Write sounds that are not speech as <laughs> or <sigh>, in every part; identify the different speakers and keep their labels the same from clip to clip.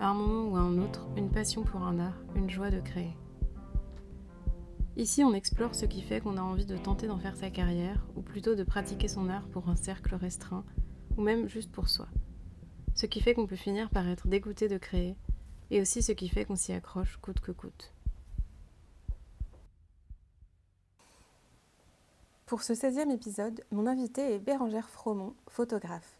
Speaker 1: À un moment ou à un autre, une passion pour un art, une joie de créer. Ici, on explore ce qui fait qu'on a envie de tenter d'en faire sa carrière, ou plutôt de pratiquer son art pour un cercle restreint, ou même juste pour soi. Ce qui fait qu'on peut finir par être dégoûté de créer, et aussi ce qui fait qu'on s'y accroche coûte que coûte. Pour ce 16e épisode, mon invité est Bérangère Fromont, photographe.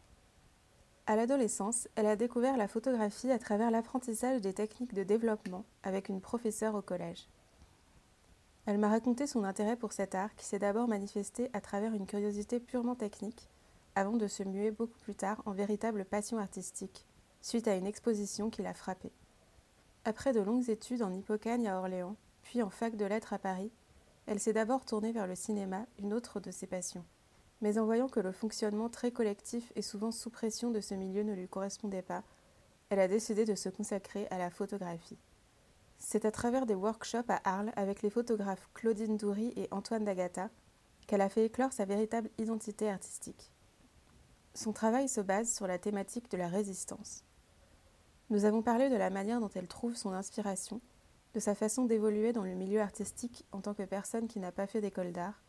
Speaker 1: À l'adolescence, elle a découvert la photographie à travers l'apprentissage des techniques de développement avec une professeure au collège. Elle m'a raconté son intérêt pour cet art qui s'est d'abord manifesté à travers une curiosité purement technique, avant de se muer beaucoup plus tard en véritable passion artistique, suite à une exposition qui l'a frappée. Après de longues études en Hippocagne à Orléans, puis en fac de lettres à Paris, elle s'est d'abord tournée vers le cinéma, une autre de ses passions. Mais en voyant que le fonctionnement très collectif et souvent sous pression de ce milieu ne lui correspondait pas, elle a décidé de se consacrer à la photographie. C'est à travers des workshops à Arles avec les photographes Claudine Doury et Antoine D'Agata qu'elle a fait éclore sa véritable identité artistique. Son travail se base sur la thématique de la résistance. Nous avons parlé de la manière dont elle trouve son inspiration, de sa façon d'évoluer dans le milieu artistique en tant que personne qui n'a pas fait d'école d'art,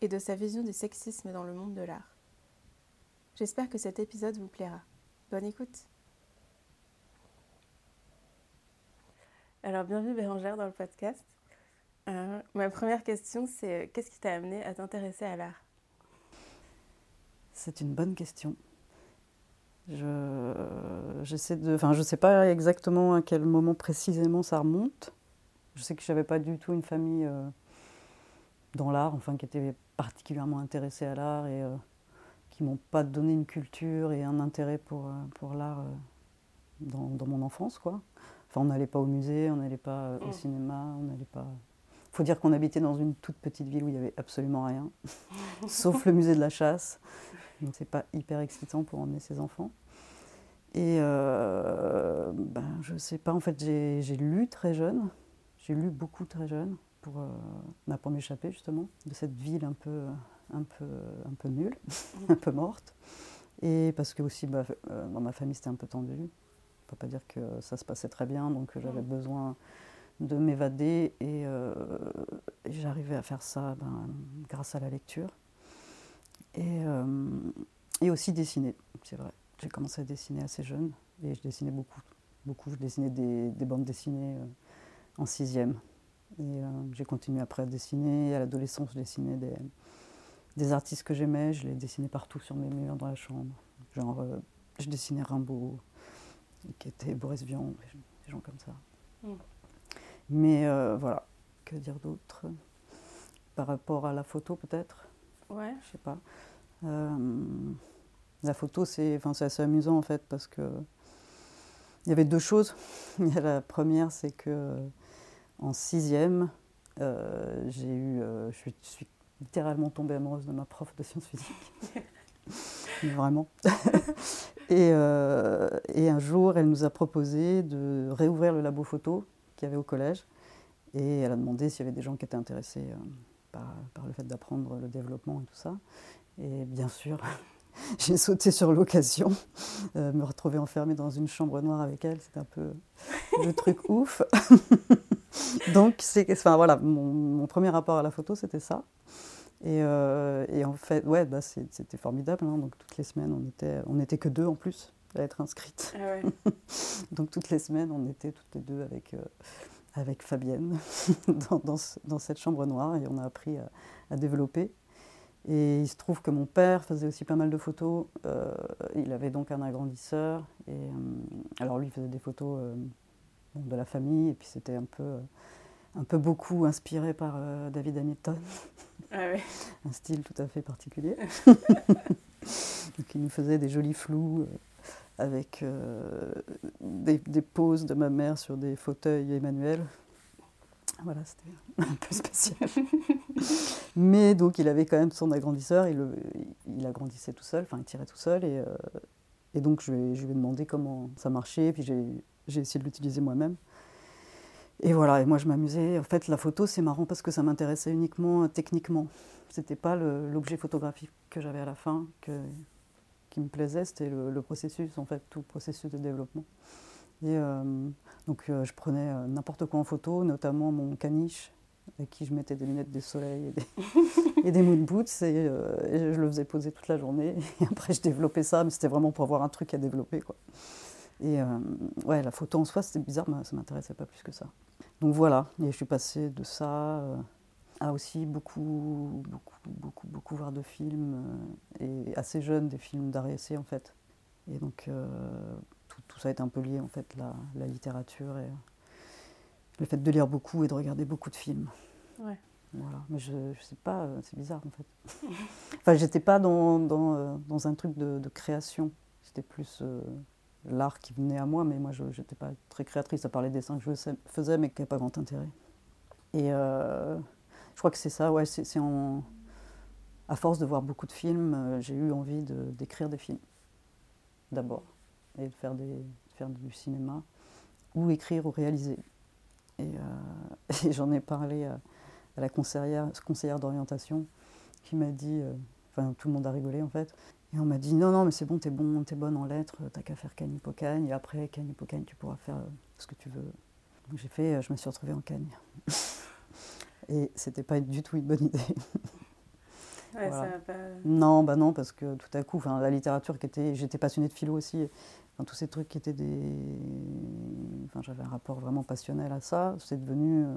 Speaker 1: et de sa vision du sexisme dans le monde de l'art. J'espère que cet épisode vous plaira. Bonne écoute Alors, bienvenue Bérangère dans le podcast. Euh, ma première question, c'est euh, qu'est-ce qui t'a amené à t'intéresser à l'art?
Speaker 2: C'est une bonne question. Je j'essaie de, enfin, je sais pas exactement à quel moment précisément ça remonte. Je sais que je n'avais pas du tout une famille euh, dans l'art, enfin, qui était particulièrement intéressée à l'art et qui m'ont pas donné une culture et un intérêt pour, pour l'art dans, dans, mon enfance, quoi. Enfin, on n'allait pas au musée, on n'allait pas euh, au mm. cinéma, on n'allait pas. Il faut dire qu'on habitait dans une toute petite ville où il n'y avait absolument rien, <laughs> sauf le musée de la chasse. Donc c'est pas hyper excitant pour emmener ses enfants. Et euh, ben, je sais pas, en fait j'ai lu très jeune, j'ai lu beaucoup très jeune pour, euh, bah, pour m'échapper justement de cette ville un peu, un peu, un peu nulle, <laughs> un peu morte. Et parce que aussi bah, euh, dans ma famille c'était un peu tendu peux pas dire que ça se passait très bien, donc j'avais mm. besoin de m'évader euh, et, j'arrivais à faire ça ben, grâce à la lecture. Et, euh, et aussi dessiner, c'est vrai. J'ai commencé à dessiner assez jeune et je dessinais beaucoup. beaucoup. Je dessinais des, des bandes dessinées euh, en sixième. Et j'ai continué après à dessiner. À l'adolescence, je dessinais des, des artistes que j'aimais. Je les dessinais partout sur mes murs dans la chambre. Genre, je dessinais Rimbaud, qui était Boris Vian, des gens comme ça. Mm. Mais euh, voilà, que dire d'autre? Par rapport à la photo, peut-être?
Speaker 1: Ouais.
Speaker 2: Je sais pas. Euh, la photo, c'est assez amusant en fait, parce que il y avait deux choses. <laughs> la première, c'est que en sixième, euh, j'ai eu, je suis, je, suis, littéralement tombée amoureuse de ma prof de sciences physiques. <laughs> Vraiment. <laughs> Euh, et, un jour, elle nous a proposé de réouvrir le labo photo qu'il y avait au collège. Et elle a demandé s'il y avait des gens qui étaient intéressés euh, par, le fait d'apprendre le développement et tout ça. Et bien sûr, <laughs> j'ai sauté sur l'occasion, euh, me retrouver enfermée dans une chambre noire avec elle, c'était un peu le truc ouf. <laughs> Donc, c'est, enfin, voilà, mon, premier rapport à la photo, c'était ça. Euh, et, en fait, ouais, bah, c'était formidable. Hein. Donc toutes les semaines, on était, on n'était que deux en plus à être inscrites.
Speaker 1: Ah <laughs>
Speaker 2: Donc toutes les semaines, on était toutes les deux avec, euh, avec Fabienne <laughs> dans, dans, cette chambre noire et on a appris à, développer. Et il se trouve que mon père faisait aussi pas mal de photos. Euh, il avait donc un agrandisseur. Et, alors lui, il faisait des photos de la famille et puis c'était un peu un peu beaucoup inspiré par euh, David Hamilton.
Speaker 1: Ah <laughs>
Speaker 2: un style tout à fait particulier. <laughs> Donc, il nous faisait des jolis flous euh, avec euh, des, poses de ma mère sur des fauteuils Emmanuel. Voilà, c'était un peu spécial. <laughs> Mais donc, il avait quand même son agrandisseur, il, il agrandissait tout seul, enfin, il tirait tout seul. Et, euh, et donc, je lui, ai, je lui, ai, demandé comment ça marchait, puis j'ai essayé de l'utiliser moi-même. Et voilà, et moi, je m'amusais. En fait, la photo, c'est marrant parce que ça m'intéressait uniquement techniquement. C'était pas l'objet photographique que j'avais à la fin que, qui me plaisait, c'était le, processus, en fait, tout le processus de développement. Et euh, donc euh, je prenais euh, n'importe quoi en photo, notamment mon caniche, avec qui je mettais des lunettes de soleil et des, <laughs> et boots, et, et, je le faisais poser toute la journée. Et après, je développais ça, mais c'était vraiment pour avoir un truc à développer. Quoi. Et ouais, la photo en soi, c'était bizarre, mais ça ne m'intéressait pas plus que ça. Donc voilà, et je suis passée de ça à aussi beaucoup, beaucoup, beaucoup, beaucoup voir de films, et assez jeune, des films d'art et en fait. Et donc tout, tout, ça est un peu lié en fait, la, la, littérature et le fait de lire beaucoup et de regarder beaucoup de films.
Speaker 1: Ouais.
Speaker 2: Voilà, mais je, je sais pas, c'est bizarre en fait. <laughs> enfin, j'étais pas dans, dans, dans, un truc de, de création, c'était plus euh, l'art qui venait à moi, mais moi je n'étais pas très créatrice, à part les dessins que je faisais, mais qui n'avaient pas grand intérêt. Et euh, je crois que c'est ça, ouais, c'est en. À force de voir beaucoup de films, euh, j'ai eu envie d'écrire de, des films, d'abord et de faire, des, de faire du cinéma, ou écrire ou réaliser. Et, euh, <laughs> j'en ai parlé à, la conseillère, conseillère d'orientation qui m'a dit, enfin tout le monde a rigolé en fait, et on m'a dit non, non, mais c'est bon, t'es bon, es bonne en lettres, t'as qu'à faire Cagne Pocagne, et après Cagne Pocagne, tu pourras faire euh, ce que tu veux. Donc j'ai fait, je me suis retrouvée en Cagne. <laughs> et c'était pas du tout une bonne idée. <laughs>
Speaker 1: Ouais, voilà. pas...
Speaker 2: Non, bah non, parce que tout à coup, la littérature qui était, j'étais passionnée de philo aussi, enfin, tous ces trucs qui étaient des, enfin, j'avais un rapport vraiment passionnel à ça. C'est devenu euh,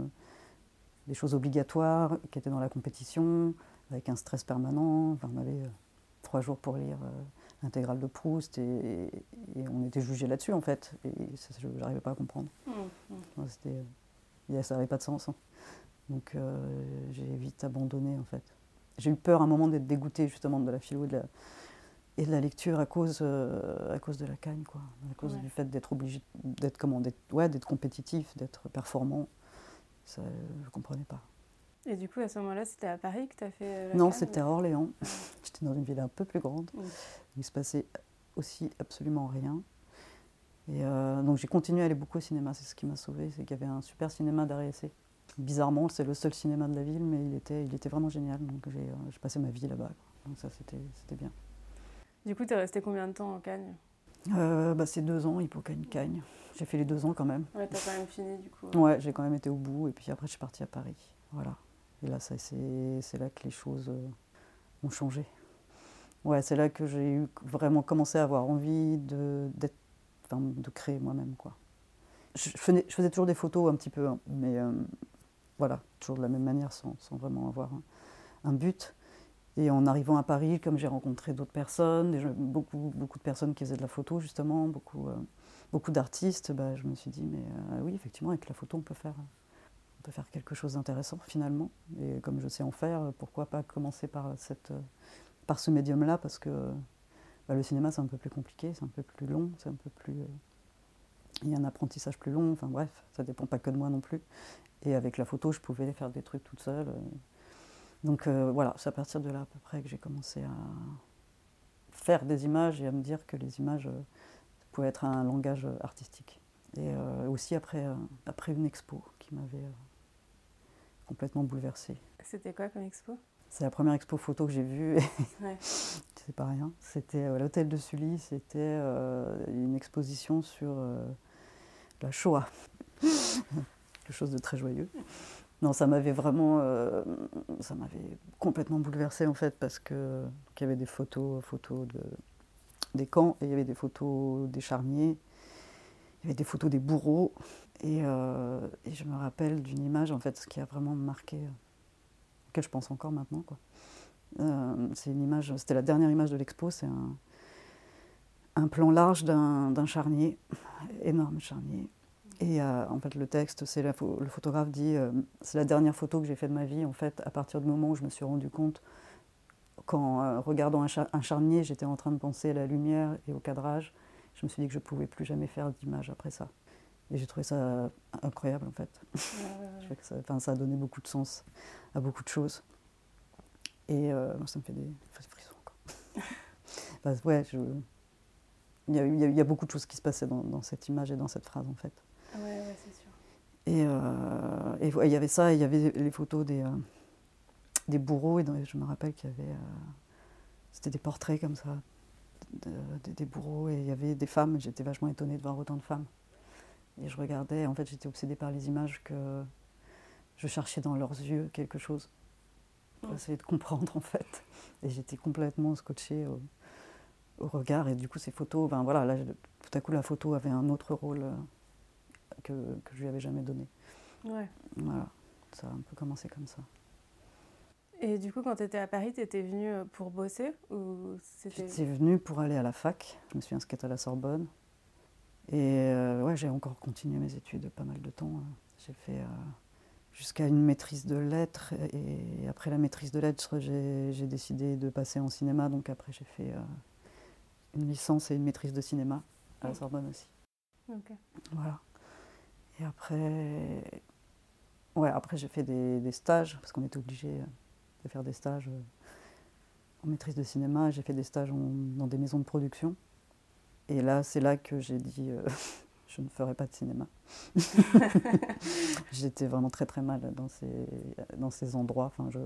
Speaker 2: des choses obligatoires qui étaient dans la compétition, avec un stress permanent. Enfin, on avait euh, trois jours pour lire euh, l'intégrale de Proust et, et, on était jugé là-dessus en fait. Et ça, je n'arrivais pas à comprendre. Mmh, mmh. C'était, ça n'avait pas de sens. Hein. Donc j'ai vite abandonné en fait j'ai eu peur à un moment d'être dégoûtée justement de la philo et de la, et de la lecture à cause, euh, à cause de la cagne, quoi. À cause
Speaker 1: Ouais.
Speaker 2: du fait d'être obligé, d'être comment, d'être, ouais, d'être compétitif, d'être performant. Ça, je ne comprenais pas.
Speaker 1: Et du coup, à ce moment-là, c'était à Paris que tu as fait euh, la
Speaker 2: Non, c'était à Orléans. <laughs> J'étais dans une ville un peu plus grande.
Speaker 1: Mm.
Speaker 2: Il se passait aussi absolument rien. Et euh, donc j'ai continué à aller beaucoup au cinéma. C'est ce qui m'a sauvé, c'est qu'il y avait un super cinéma essai. Bizarrement, c'est le seul cinéma de la ville, mais il était, il était vraiment génial. Donc j'ai, euh, passé ma vie là-bas. Donc ça, c'était, bien.
Speaker 1: Du coup, tu es resté combien de temps en Cagne
Speaker 2: Euh, bah, c'est deux ans, Hippocagne-Cagne. J'ai fait les deux ans quand même.
Speaker 1: Ouais, tu as quand même fini du coup.
Speaker 2: Ouais, j'ai quand même été au bout. Et puis après, je suis partie à Paris. Voilà. Et là, c'est, là que les choses euh, ont changé. Ouais, c'est là que j'ai vraiment commencé à avoir envie de, de créer moi-même. Je, faisais, toujours des photos un petit peu, hein, mais euh, voilà, toujours de la même manière, sans, vraiment avoir un, but. Et en arrivant à Paris, comme j'ai rencontré d'autres personnes, beaucoup, beaucoup de personnes qui faisaient de la photo justement, beaucoup, euh, beaucoup d'artistes, bah, je me suis dit, mais oui, effectivement, avec la photo, on peut faire, peut faire quelque chose d'intéressant finalement. Et comme je sais en faire, pourquoi pas commencer par, cette, par ce médium-là, parce que bah, le cinéma, c'est un peu plus compliqué, c'est un peu plus long, c'est un peu plus... il y a un apprentissage plus long, enfin bref, ça dépend pas que de moi non plus. Et avec la photo, je pouvais faire des trucs toute seule. euh. Donc euh, voilà, c'est à partir de là à peu près que j'ai commencé à faire des images et à me dire que les images euh, pouvaient être un langage artistique. Et aussi après, après une expo qui m'avait complètement bouleversée.
Speaker 1: C'était quoi comme expo?
Speaker 2: C'est la première expo photo que j'ai vue. <laughs>
Speaker 1: Ouais.
Speaker 2: c'est pas rien. C'était à l'hôtel de Sully. C'était euh, une exposition sur euh, la Shoah. <laughs> Quelque chose de très joyeux. Non, ça m'avait vraiment, euh, ça m'avait complètement bouleversée en fait parce que donc, il y avait des photos, photos de, des camps et il y avait des photos des charniers, il y avait des photos des bourreaux et, euh, je me rappelle d'une image en fait, qui a vraiment marqué, euh, auquel je pense encore maintenant quoi. Euh, c'est une image, c'était la dernière image de l'expo, c'est un, plan large d'un d'un charnier, énorme charnier. Et euh, en fait, le texte, c'est le photographe dit, c'est la dernière photo que j'ai faite de ma vie. En fait, à partir du moment où je me suis rendu compte, qu'en regardant un charnier, j'étais en train de penser à la lumière et au cadrage, je me suis dit que je ne pouvais plus jamais faire d'image après ça. Et j'ai trouvé ça incroyable en fait. <laughs> ça, enfin, ça a donné beaucoup de sens à beaucoup de choses. Et euh, ça me fait des, frissons. Quoi. <laughs> ouais, je, il, y a, il, y a, beaucoup de choses qui se passaient dans, cette image et dans cette phrase en fait.
Speaker 1: Ouais, ouais, c'est sûr.
Speaker 2: Et, euh, et il y avait ça, il y avait les photos des, euh, des bourreaux, et je me rappelle qu'il y avait. C'était des portraits comme ça, des bourreaux, et il y avait des femmes, j'étais vachement étonnée de voir autant de femmes. Et je regardais, en fait, j'étais obsédée par les images que je cherchais dans leurs yeux quelque chose. Pour essayer de comprendre, <laughs> en fait. Et j'étais complètement scotchée au, regard. Et du coup, ces photos, ben voilà, là, tout à coup, la photo avait un autre rôle euh, que, que je lui avais jamais donné.
Speaker 1: Ouais.
Speaker 2: Voilà, ça a un peu commencé comme ça.
Speaker 1: Et du coup, quand tu étais à Paris, tu étais venue euh, pour bosser ou
Speaker 2: J'étais venue pour aller à la fac. Je me suis inscrite à la Sorbonne. Et euh, ouais, j'ai encore continué mes études pas mal de temps. Hein. J'ai fait euh, jusqu'à une maîtrise de lettres. Et après la maîtrise de lettres, j'ai décidé de passer en cinéma. Donc après, j'ai fait euh, une licence et une maîtrise de cinéma à la Sorbonne aussi. Voilà. Et après, ouais, après j'ai fait des, des, stages, parce qu'on était obligé de faire des stages en maîtrise de cinéma. J'ai fait des stages dans des maisons de production. Et là, c'est là que j'ai dit, euh, <laughs> je ne ferai pas de cinéma. <laughs> <laughs> J'étais vraiment très très mal dans ces, dans ces endroits. Enfin, je,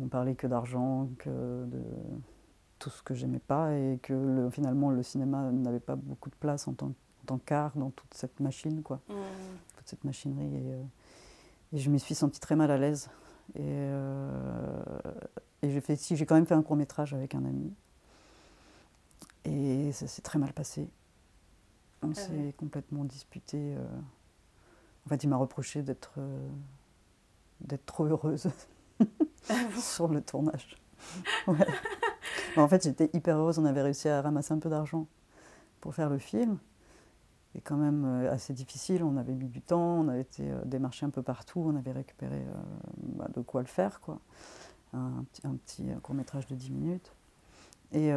Speaker 2: on parlait que d'argent, que de tout ce que j'aimais pas, et que le, finalement le cinéma n'avait pas beaucoup de place en tant, qu'art dans toute cette machine, quoi, mmh. toute cette machinerie. Et, euh, et je me suis sentie très mal à l'aise. Et, euh, et j'ai fait, si j'ai quand même fait un court métrage avec un ami. Et ça s'est très mal passé. On ah s'est complètement disputé. Euh. En fait, il m'a reproché d'être euh, d'être trop heureuse ah <laughs> sur le tournage. <laughs> en fait, j'étais hyper heureuse. On avait réussi à ramasser un peu d'argent pour faire le film. Et quand même euh, assez difficile. On avait mis du temps, on avait été démarché un peu partout, on avait récupéré bah, de quoi le faire. Quoi. Un, un petit court métrage de 10 minutes. Et,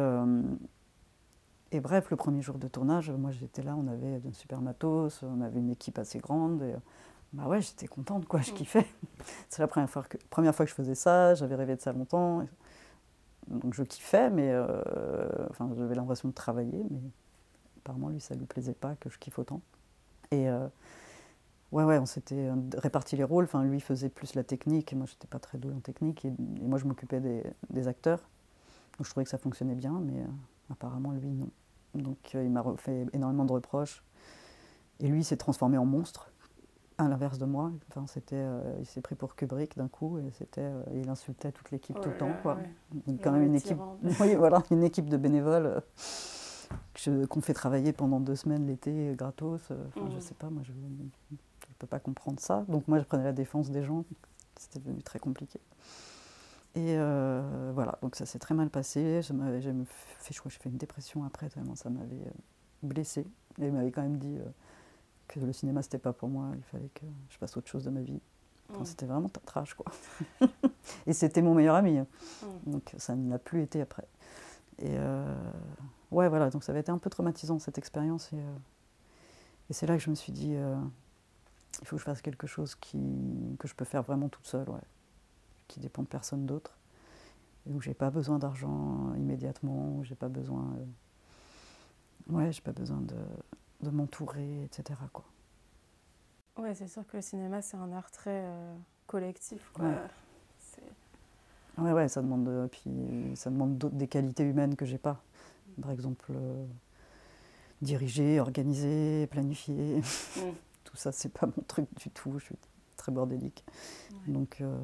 Speaker 2: et bref, le premier jour de tournage, moi j'étais là, on avait un super matos, on avait une équipe assez grande. Et, bah ouais, j'étais contente, quoi, je mm. kiffais. <laughs> C'est la première fois, que, première fois que je faisais ça, j'avais rêvé de ça longtemps. Donc je kiffais, mais euh, enfin, j'avais l'impression de travailler, mais apparemment lui ça lui plaisait pas que je kiffe autant. Et euh, ouais, ouais, on s'était réparti les rôles. Enfin, lui faisait plus la technique, et moi j'étais pas très douée en technique, et, moi je m'occupais des, des, acteurs. Donc je trouvais que ça fonctionnait bien, mais euh, apparemment lui non. Donc euh, il m'a fait énormément de reproches. Et lui, il s'est transformé en monstre, à l'inverse de moi. Enfin, c'était, euh, il s'est pris pour Kubrick d'un coup et c'était, euh, il insultait toute l'équipe tout le temps. Quoi. Donc, quand même une équipe, <laughs> oui, voilà, une équipe de bénévoles qu'on fait travailler pendant deux semaines l'été gratos. Enfin, Je mmh. sais pas, moi je ne peux pas comprendre ça. Donc moi je prenais la défense des gens. C'était devenu très compliqué. Et euh, voilà, donc ça s'est très mal passé. J'ai fait, je crois, j'ai fait une dépression après, tellement ça m'avait euh, blessée. Et il m'avait quand même dit euh, que le cinéma, c'était pas pour moi, il fallait que je fasse autre chose de ma vie. Mm. C'était vraiment trash, quoi. <laughs> et c'était mon meilleur ami. Hein. Mm. Donc ça n'a plus été après. Et ouais, voilà, donc ça avait été un peu traumatisant cette expérience. Et, et c'est là que je me suis dit, il faut que je fasse quelque chose qui, que je peux faire vraiment toute seule, ouais qui dépend de personne d'autre, où j'ai pas besoin d'argent immédiatement, où j'ai pas besoin, euh, ouais, j'ai pas besoin de, de m'entourer, etc. Quoi.
Speaker 1: Ouais, c'est sûr que le cinéma c'est un art très euh, collectif. Quoi.
Speaker 2: Ouais. ouais. ça demande, euh, puis ça demande des qualités humaines que j'ai pas. Par exemple, diriger, organiser, planifier. Mm. <laughs> Tout ça, c'est pas mon truc du tout. Je suis très bordélique. Donc, euh,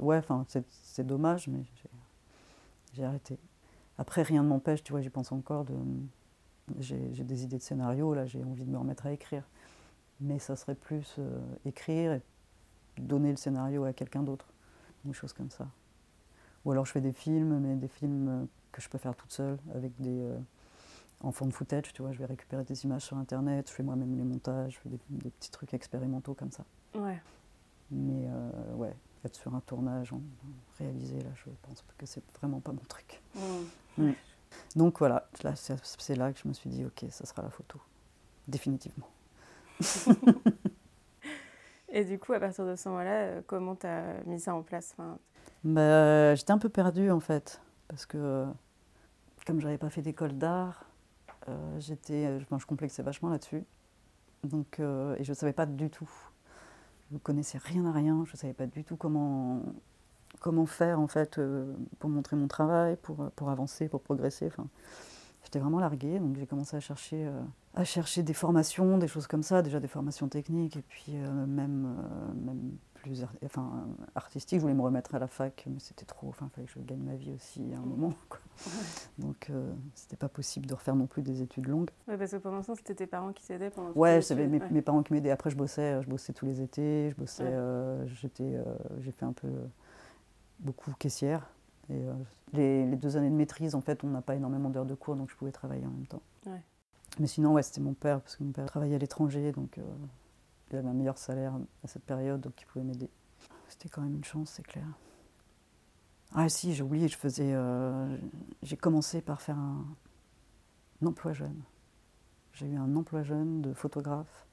Speaker 2: ouais, enfin, c'est dommage, mais j'ai arrêté. Après, rien ne m'empêche, tu vois, j'y pense encore, de, j'ai des idées de scénario, là, j'ai envie de me remettre à écrire. Mais ça serait plus euh, écrire et donner le scénario à quelqu'un d'autre, une chose comme ça. Ou alors je fais des films, mais des films que je peux faire toute seule, avec des, euh, en fond de footage, tu vois, je vais récupérer des images sur Internet, je fais moi-même les montages, je fais des, petits trucs expérimentaux comme ça.
Speaker 1: Ouais.
Speaker 2: Mais euh, ouais, être sur un tournage, réaliser, là, je pense que c'est vraiment pas mon truc. Mmh. Mm. Donc voilà, c'est là que je me suis dit, ok, ça sera la photo, définitivement. <laughs>
Speaker 1: Et du coup, à partir de ce moment-là, euh, comment tu as mis ça en place? Enfin...
Speaker 2: bah, J'étais un peu perdue en fait, parce que comme je n'avais pas fait d'école d'art, euh, j'étais, je complexais vachement là-dessus. Donc, euh, et je ne savais pas du tout. Je ne connaissais rien à rien, je ne savais pas du tout comment, comment faire en fait pour montrer mon travail, pour, pour avancer, pour progresser. Enfin, j'étais vraiment larguée, donc j'ai commencé à chercher à chercher des formations, des choses comme ça, déjà des formations techniques, et puis euh, euh, même plus enfin, artistiques. Je voulais me remettre à la fac, mais c'était trop. Enfin, il fallait que je gagne ma vie aussi à un moment. Quoi. Donc, euh, c'était pas possible de refaire non plus des études longues.
Speaker 1: Oui, parce que pendant ce temps, c'était tes parents qui t'aidaient pendant
Speaker 2: Ouais, c'était mes, mes, parents qui m'aidaient. Après, je bossais, je bossais tous les étés. Je bossais, j'étais, j'ai fait un peu beaucoup caissière. Et les, les, deux années de maîtrise, en fait, on n'a pas énormément d'heures de cours, donc je pouvais travailler en même temps. Ouais. Mais sinon, ouais, c'était mon père, parce que mon père travaillait à l'étranger, donc euh, il avait un meilleur salaire à cette période, donc il pouvait m'aider. C'était quand même une chance, c'est clair. Ah si, j'ai oublié, je faisais, euh, j'ai commencé par faire un, emploi jeune. J'ai eu un emploi jeune de photographe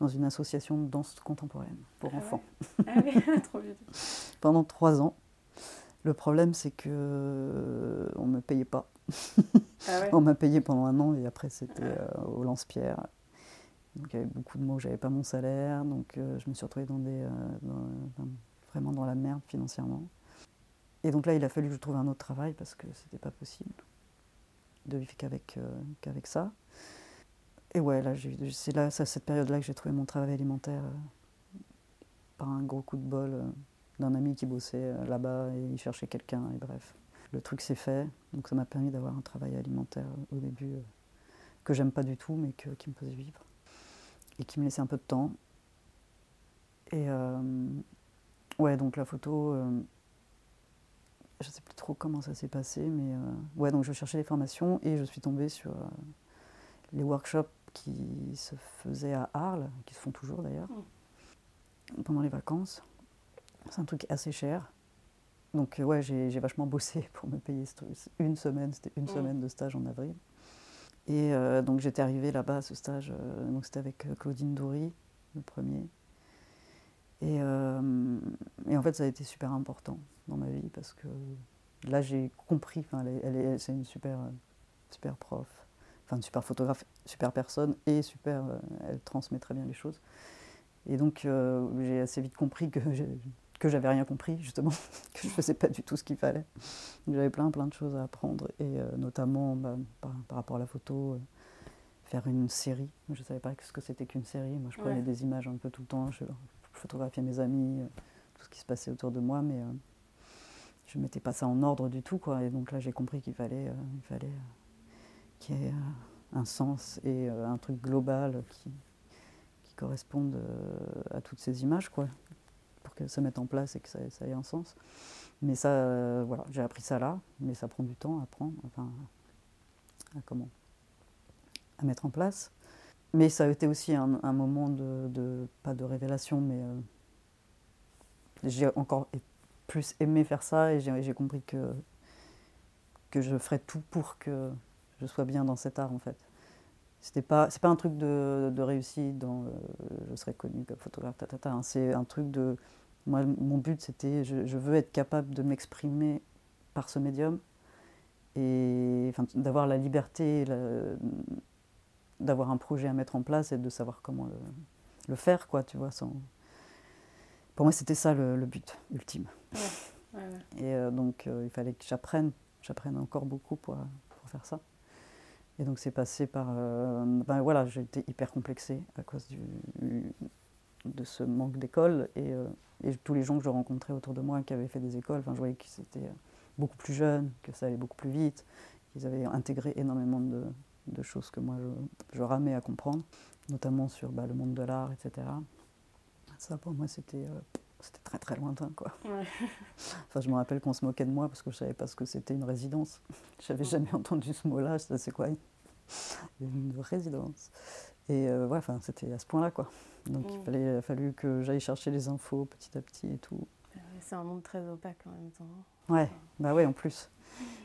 Speaker 2: dans une association de danse contemporaine pour ah enfants.
Speaker 1: Ah oui, <laughs> trop vite. <laughs>
Speaker 2: Pendant trois ans. Le problème, c'est que euh, on me payait pas. Ah <laughs> on m'a payé pendant un an et après c'était euh, au lance-pierre. Donc il y avait beaucoup de mois où j'avais pas mon salaire, donc euh, je me suis retrouvée dans des, vraiment dans la merde financièrement. Et donc là, il a fallu que je trouve un autre travail parce que c'était pas possible de vivre qu'avec qu'avec ça. Et ouais, là, c'est là, à cette période-là que j'ai trouvé mon travail alimentaire par un gros coup de bol d'un ami qui bossait euh, là-bas et il cherchait quelqu'un et bref. Le truc s'est fait, donc ça m'a permis d'avoir un travail alimentaire au début euh, que j'aime pas du tout mais qui me faisait vivre et qui me laissait un peu de temps. Et euh, ouais, donc la photo, je sais plus trop comment ça s'est passé, mais ouais, donc je cherchais les formations et je suis tombée sur les workshops qui se faisaient à Arles, qui se font toujours d'ailleurs, mmh. pendant les vacances. C'est un truc assez cher. Donc euh, ouais, j'ai vachement bossé <laughs> pour me payer une semaine. C'était une mm. semaine de stage en avril. Et euh, donc j'étais arrivée là-bas à ce stage. Euh, donc c'était avec Claudine Doury, le premier. Et, en fait, ça a été super important dans ma vie parce que là, j'ai compris. Elle, est, c'est une super, super prof, enfin une super photographe, super personne et super. elle transmet très bien les choses. Et donc, j'ai assez vite compris que <laughs> que j'avais rien compris justement, <laughs> que je faisais pas du tout ce qu'il fallait. J'avais plein plein de choses à apprendre et euh, notamment bah, par, rapport à la photo, euh, faire une série. Je savais pas ce que c'était qu'une série. Moi je prenais des images un peu tout le temps, je, photographiais mes amis, euh, tout ce qui se passait autour de moi, mais je mettais pas ça en ordre du tout quoi. Et donc là j'ai compris qu'il fallait, il fallait qu'il y ait un sens et un truc global qui, qui corresponde à toutes ces images quoi qu'elle se mette en place et que ça, ait un sens. Mais ça, euh, voilà, j'ai appris ça là, mais ça prend du temps à apprendre, enfin, à comment, à mettre en place. Mais ça a été aussi un, moment de, pas de révélation, mais euh, j'ai encore plus aimé faire ça et j'ai compris que, que je ferais tout pour que je sois bien dans cet art en fait. C'était pas, c'est pas un truc de, réussite dans euh, je serais connu comme photographe, hein. c'est un truc de. Moi, mon but, c'était je, veux être capable de m'exprimer par ce médium et enfin, d'avoir la liberté, d'avoir un projet à mettre en place et de savoir comment le, le faire, quoi, tu vois. Sans... Pour moi, c'était ça le, but ultime. Et euh, donc, euh, il fallait que j'apprenne, j'apprenne encore beaucoup pour, pour faire ça. Et donc c'est passé par... Euh, ben voilà, j'ai été hyper complexée à cause du, de ce manque d'école. Et, euh, et, tous les gens que je rencontrais autour de moi qui avaient fait des écoles, enfin, je voyais qu'ils étaient beaucoup plus jeunes, que ça allait beaucoup plus vite, qu'ils avaient intégré énormément de, de choses que moi je, je, ramais à comprendre, notamment sur bah, le monde de l'art, etc. Ça pour moi c'était... Euh, c'était très très lointain quoi. <laughs> enfin, je me rappelle qu'on se moquait de moi parce que je savais pas ce que c'était une résidence. <laughs> J'avais jamais entendu ce mot-là. C'est quoi une résidence? Et euh, ouais, enfin, c'était à ce point-là quoi. Donc il fallait, a fallu que j'aille chercher les infos petit à petit et tout.
Speaker 1: C'est un monde très opaque en même temps.
Speaker 2: Ouais, bah ouais, en plus.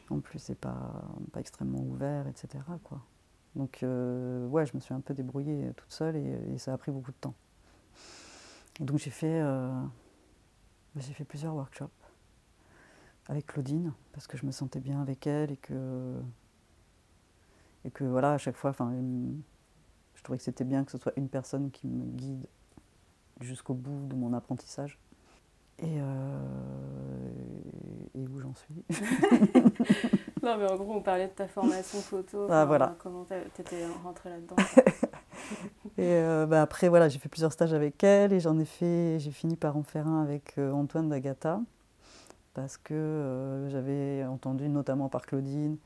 Speaker 2: En plus, c'est pas, pas extrêmement ouvert, etc. Quoi. Donc, euh, ouais, je me suis un peu débrouillée toute seule et, ça a pris beaucoup de temps. donc, j'ai fait, euh, j'ai fait plusieurs workshops avec Claudine parce que je me sentais bien avec elle et que, et que voilà, à chaque fois, enfin, je trouvais que c'était bien que ce soit une personne qui me guide jusqu'au bout de mon apprentissage. Et, euh, et où j'en suis <laughs>
Speaker 1: Non, mais en gros, on parlait de ta formation photo.
Speaker 2: Ah, voilà.
Speaker 1: Comment tu étais rentrée là-dedans <laughs>
Speaker 2: Et euh, bah, après, voilà, j'ai fait plusieurs stages avec elle et j'en ai fait, j'ai fini par en faire un avec euh, Antoine D'Agata parce que j'avais entendu, notamment par Claudine,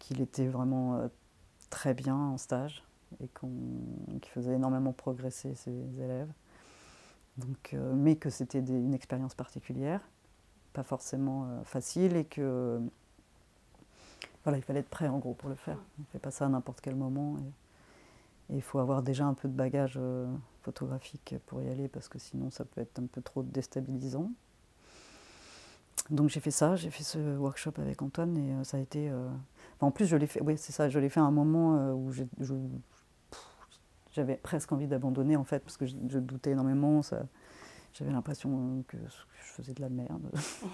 Speaker 2: qu'il était vraiment très bien en stage et qu'il faisait énormément progresser ses élèves. Donc, euh, mais que c'était une expérience particulière, pas forcément euh, facile et que voilà, il fallait être prêt en gros pour le faire. On ne fait pas ça à n'importe quel moment et il faut avoir déjà un peu de bagage euh, photographique pour y aller parce que sinon ça peut être un peu trop déstabilisant. Donc j'ai fait ça, j'ai fait ce workshop avec Antoine et ça a été. en plus, je l'ai fait. Oui, c'est ça. Je l'ai fait à un moment où je, j'avais presque envie d'abandonner en fait, parce que je, doutais énormément. j'avais l'impression que, je faisais de la merde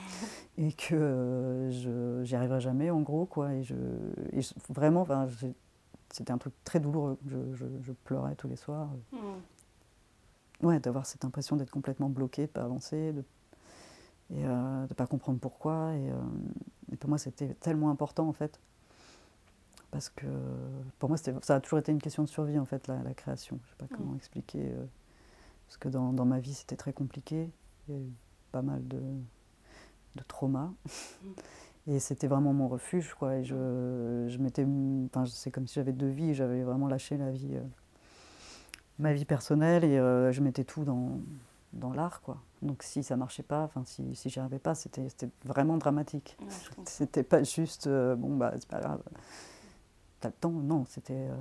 Speaker 2: <laughs> et que euh, je j'y arriverais jamais en gros quoi. Et, je, vraiment, enfin, c'était un truc très douloureux. Je, pleurais tous les soirs. Hmm. Ouais, d'avoir cette impression d'être complètement bloqué, de pas avancer, de et euh, de pas comprendre pourquoi. Et, euh, et pour moi, c'était tellement important en fait parce que pour moi, ça a toujours été une question de survie, en fait, la, création. Je ne sais pas comment mm. expliquer. Euh, parce que dans, dans, ma vie, c'était très compliqué. Il y a eu pas mal de, de traumas. Mm. Et c'était vraiment mon refuge, quoi. Et je, je m'étais. Enfin, c'est comme si j'avais deux vies. J'avais vraiment lâché la vie, euh, ma vie personnelle et euh, je mettais tout dans, dans l'art, quoi. Donc si ça marchait pas, enfin si, si j'y arrivais pas, c'était vraiment dramatique. c'était pas juste bon bah c'est pas grave t'as le temps Non, c'était. Euh,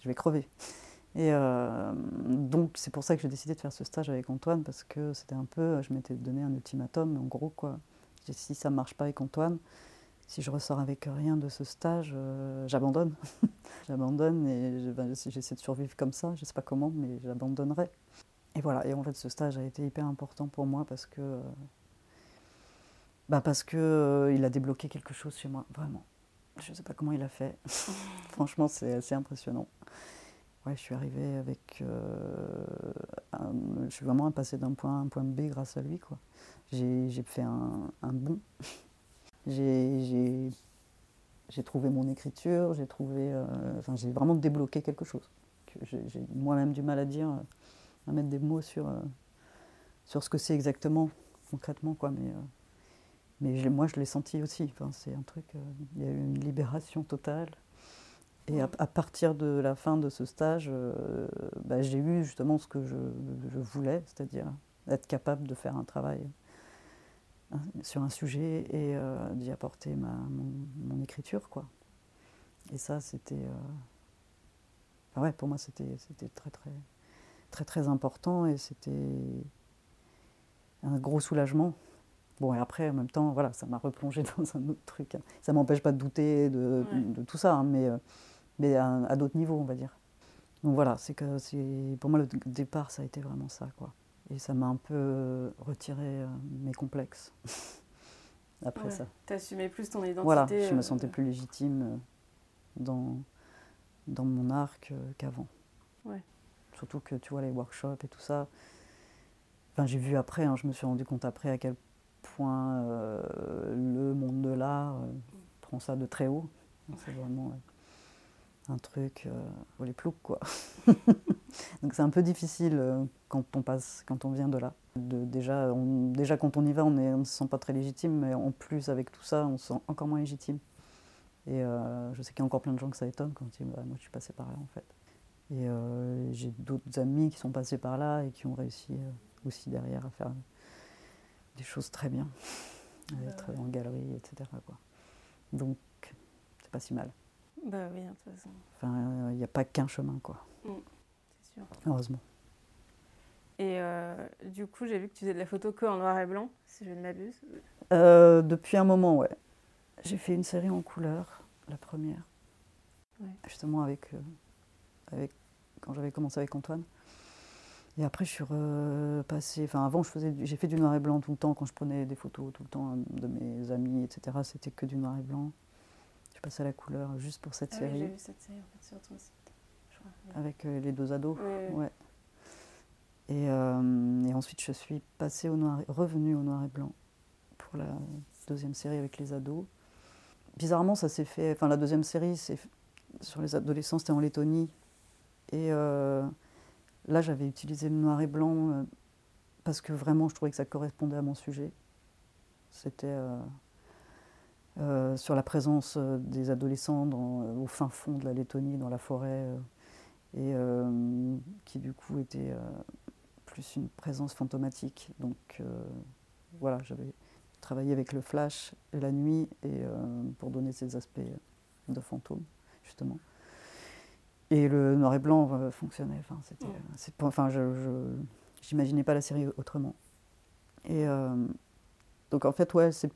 Speaker 2: je vais crever. Et euh, donc, c'est pour ça que j'ai décidé de faire ce stage avec Antoine, parce que c'était un peu. Je m'étais donné un ultimatum, en gros, quoi. Si ça ne marche pas avec Antoine, si je ressors avec rien de ce stage, euh, j'abandonne. <laughs> j'abandonne et ben, j'essaie de survivre comme ça, je ne sais pas comment, mais j'abandonnerai. Et voilà, et en fait, ce stage a été hyper important pour moi parce que. Bah parce que il a débloqué quelque chose chez moi, vraiment. Je ne sais pas comment il a fait. <laughs> Franchement, c'est assez impressionnant. Ouais, je suis arrivée avec. Euh, je suis vraiment passée d'un point A à un point B grâce à lui. Quoi. J'ai, fait un, un bond. <laughs> J'ai, trouvé mon écriture, j'ai trouvé. Euh, enfin, j'ai vraiment débloqué quelque chose. J'ai, moi-même du mal à dire, à mettre des mots sur, euh, sur ce que c'est exactement, concrètement. Quoi, mais mais moi, je l'ai senti aussi. C'est un truc. Euh, il y a eu une libération totale. Et à, partir de la fin de ce stage, euh, bah, j'ai eu justement ce que je, voulais, c'est-à-dire être capable de faire un travail hein, sur un sujet et euh, d'y apporter ma, mon, écriture, quoi. Et ça, c'était. ouais, pour moi, c'était très, très, très, très important et c'était un gros soulagement Bon, et après, en même temps, voilà, ça m'a replongé <laughs> dans un autre truc. Hein. Ça ne m'empêche pas de douter de, tout ça, hein, mais, euh, mais à, d'autres niveaux, on va dire. Donc voilà, c'est que pour moi, le départ, ça a été vraiment ça, quoi. Et ça m'a un peu retiré euh, mes complexes. <laughs> après ça.
Speaker 1: Tu assumais plus ton identité.
Speaker 2: Voilà, je me euh, sentais plus légitime dans, dans mon art qu'avant. Ouais. Surtout que, tu vois, les workshops et tout ça. Enfin, j'ai vu après, hein, je me suis rendu compte après à quel point euh, le monde de l'art euh, prend ça de très haut. C'est vraiment un truc pour les ploucs, quoi. <laughs> Donc c'est un peu difficile euh, quand on passe, quand on vient de là. Déjà, déjà quand on y va, on ne se sent pas très légitime, mais en plus avec tout ça, on se sent encore moins légitime. Et je sais qu'il y a encore plein de gens que ça étonne quand ils disent bah, Moi, je suis passé par là, en fait. Et j'ai d'autres amis qui sont passés par là et qui ont réussi aussi derrière à faire des choses très bien, être en galerie, etc. Quoi. Donc, c'est pas si mal.
Speaker 1: Bah oui, de toute façon.
Speaker 2: Enfin, il n'y a pas qu'un chemin, quoi. Mm, c'est sûr. Heureusement.
Speaker 1: Et euh, du coup, j'ai vu que tu faisais de la photo que en noir et blanc, si je ne m'abuse.
Speaker 2: Euh, depuis un moment, ouais. J'ai fait une série en couleur, la première. justement avec, avec, quand j'avais commencé avec Antoine. Et après, je suis repassée. Enfin, avant, j'ai fait du noir et blanc tout le temps quand je prenais des photos tout le temps de mes amis, etc. C'était que du noir et blanc. Je suis passée à la couleur juste pour cette
Speaker 1: ah
Speaker 2: série.
Speaker 1: Oui, j'ai vu cette série en fait, sur ton site.
Speaker 2: Avec euh, les deux ados.
Speaker 1: Oui,
Speaker 2: ouais. Et, euh, et, ensuite, je suis passée au noir, revenue au noir et blanc pour la deuxième série avec les ados. Bizarrement, ça s'est fait. Enfin, la deuxième série, c'est sur les adolescents, c'était en Lettonie. Et euh, Là, j'avais utilisé le noir et blanc euh, parce que vraiment, je trouvais que ça correspondait à mon sujet. C'était euh, euh, sur la présence des adolescents au fin fond de la Lettonie, dans la forêt, et qui du coup était plus une présence fantomatique. Donc voilà, j'avais travaillé avec le flash la nuit pour donner ces aspects de fantôme, justement. Et le noir et blanc euh, fonctionnait. Enfin, c'était, euh, enfin, je, n'imaginais pas la série autrement. Et euh, donc en fait, ouais, c'est,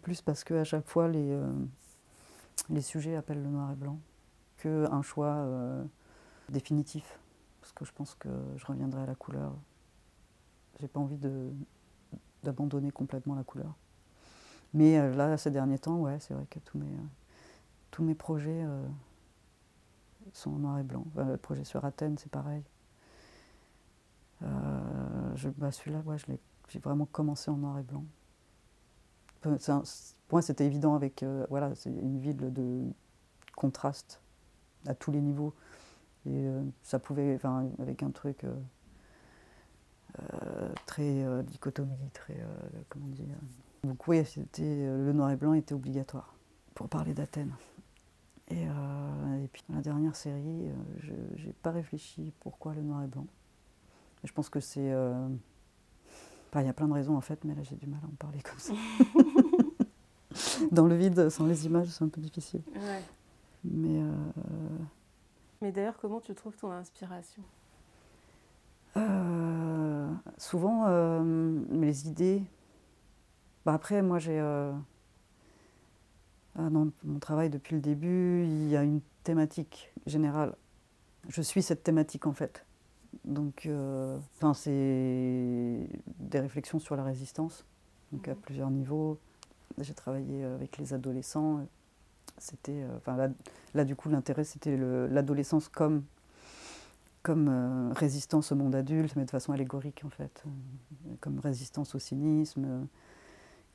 Speaker 2: plus parce que à chaque fois les, les sujets appellent le noir et blanc qu'un choix définitif. Parce que je pense que je reviendrai à la couleur. J'ai pas envie de, d'abandonner complètement la couleur. Mais là, ces derniers temps, ouais, c'est vrai que tous mes, tous mes projets sont en noir et blanc. le projet sur Athènes, c'est pareil. Euh, bah, Celui-là, j'ai vraiment commencé en noir et blanc. pour moi, c'était évident avec. Euh, voilà, c'est une ville de contraste à tous les niveaux. Et euh, ça pouvait. Enfin, avec un truc. très dichotomie, très. comment dire. Donc, oui, le noir et blanc était obligatoire pour parler d'Athènes. Euh, et, puis dans la dernière série, euh, je n'ai pas réfléchi pourquoi le noir et blanc. Je pense que c'est... Euh, il y a plein de raisons en fait, mais là j'ai du mal à en parler comme ça. <laughs> dans le vide, sans les images, c'est un peu difficile. Mais,
Speaker 1: mais d'ailleurs, comment tu trouves ton inspiration?
Speaker 2: Souvent, les idées... Bah, après, moi j'ai dans mon travail depuis le début, il y a une thématique générale. Je suis cette thématique en fait. Donc, euh, c'est des réflexions sur la résistance, donc à mhm. plusieurs niveaux. J'ai travaillé avec les adolescents. C'était, euh, enfin là, là, du coup, l'intérêt c'était l'adolescence comme comme euh, résistance au monde adulte, mais de façon allégorique en fait, comme résistance au cynisme,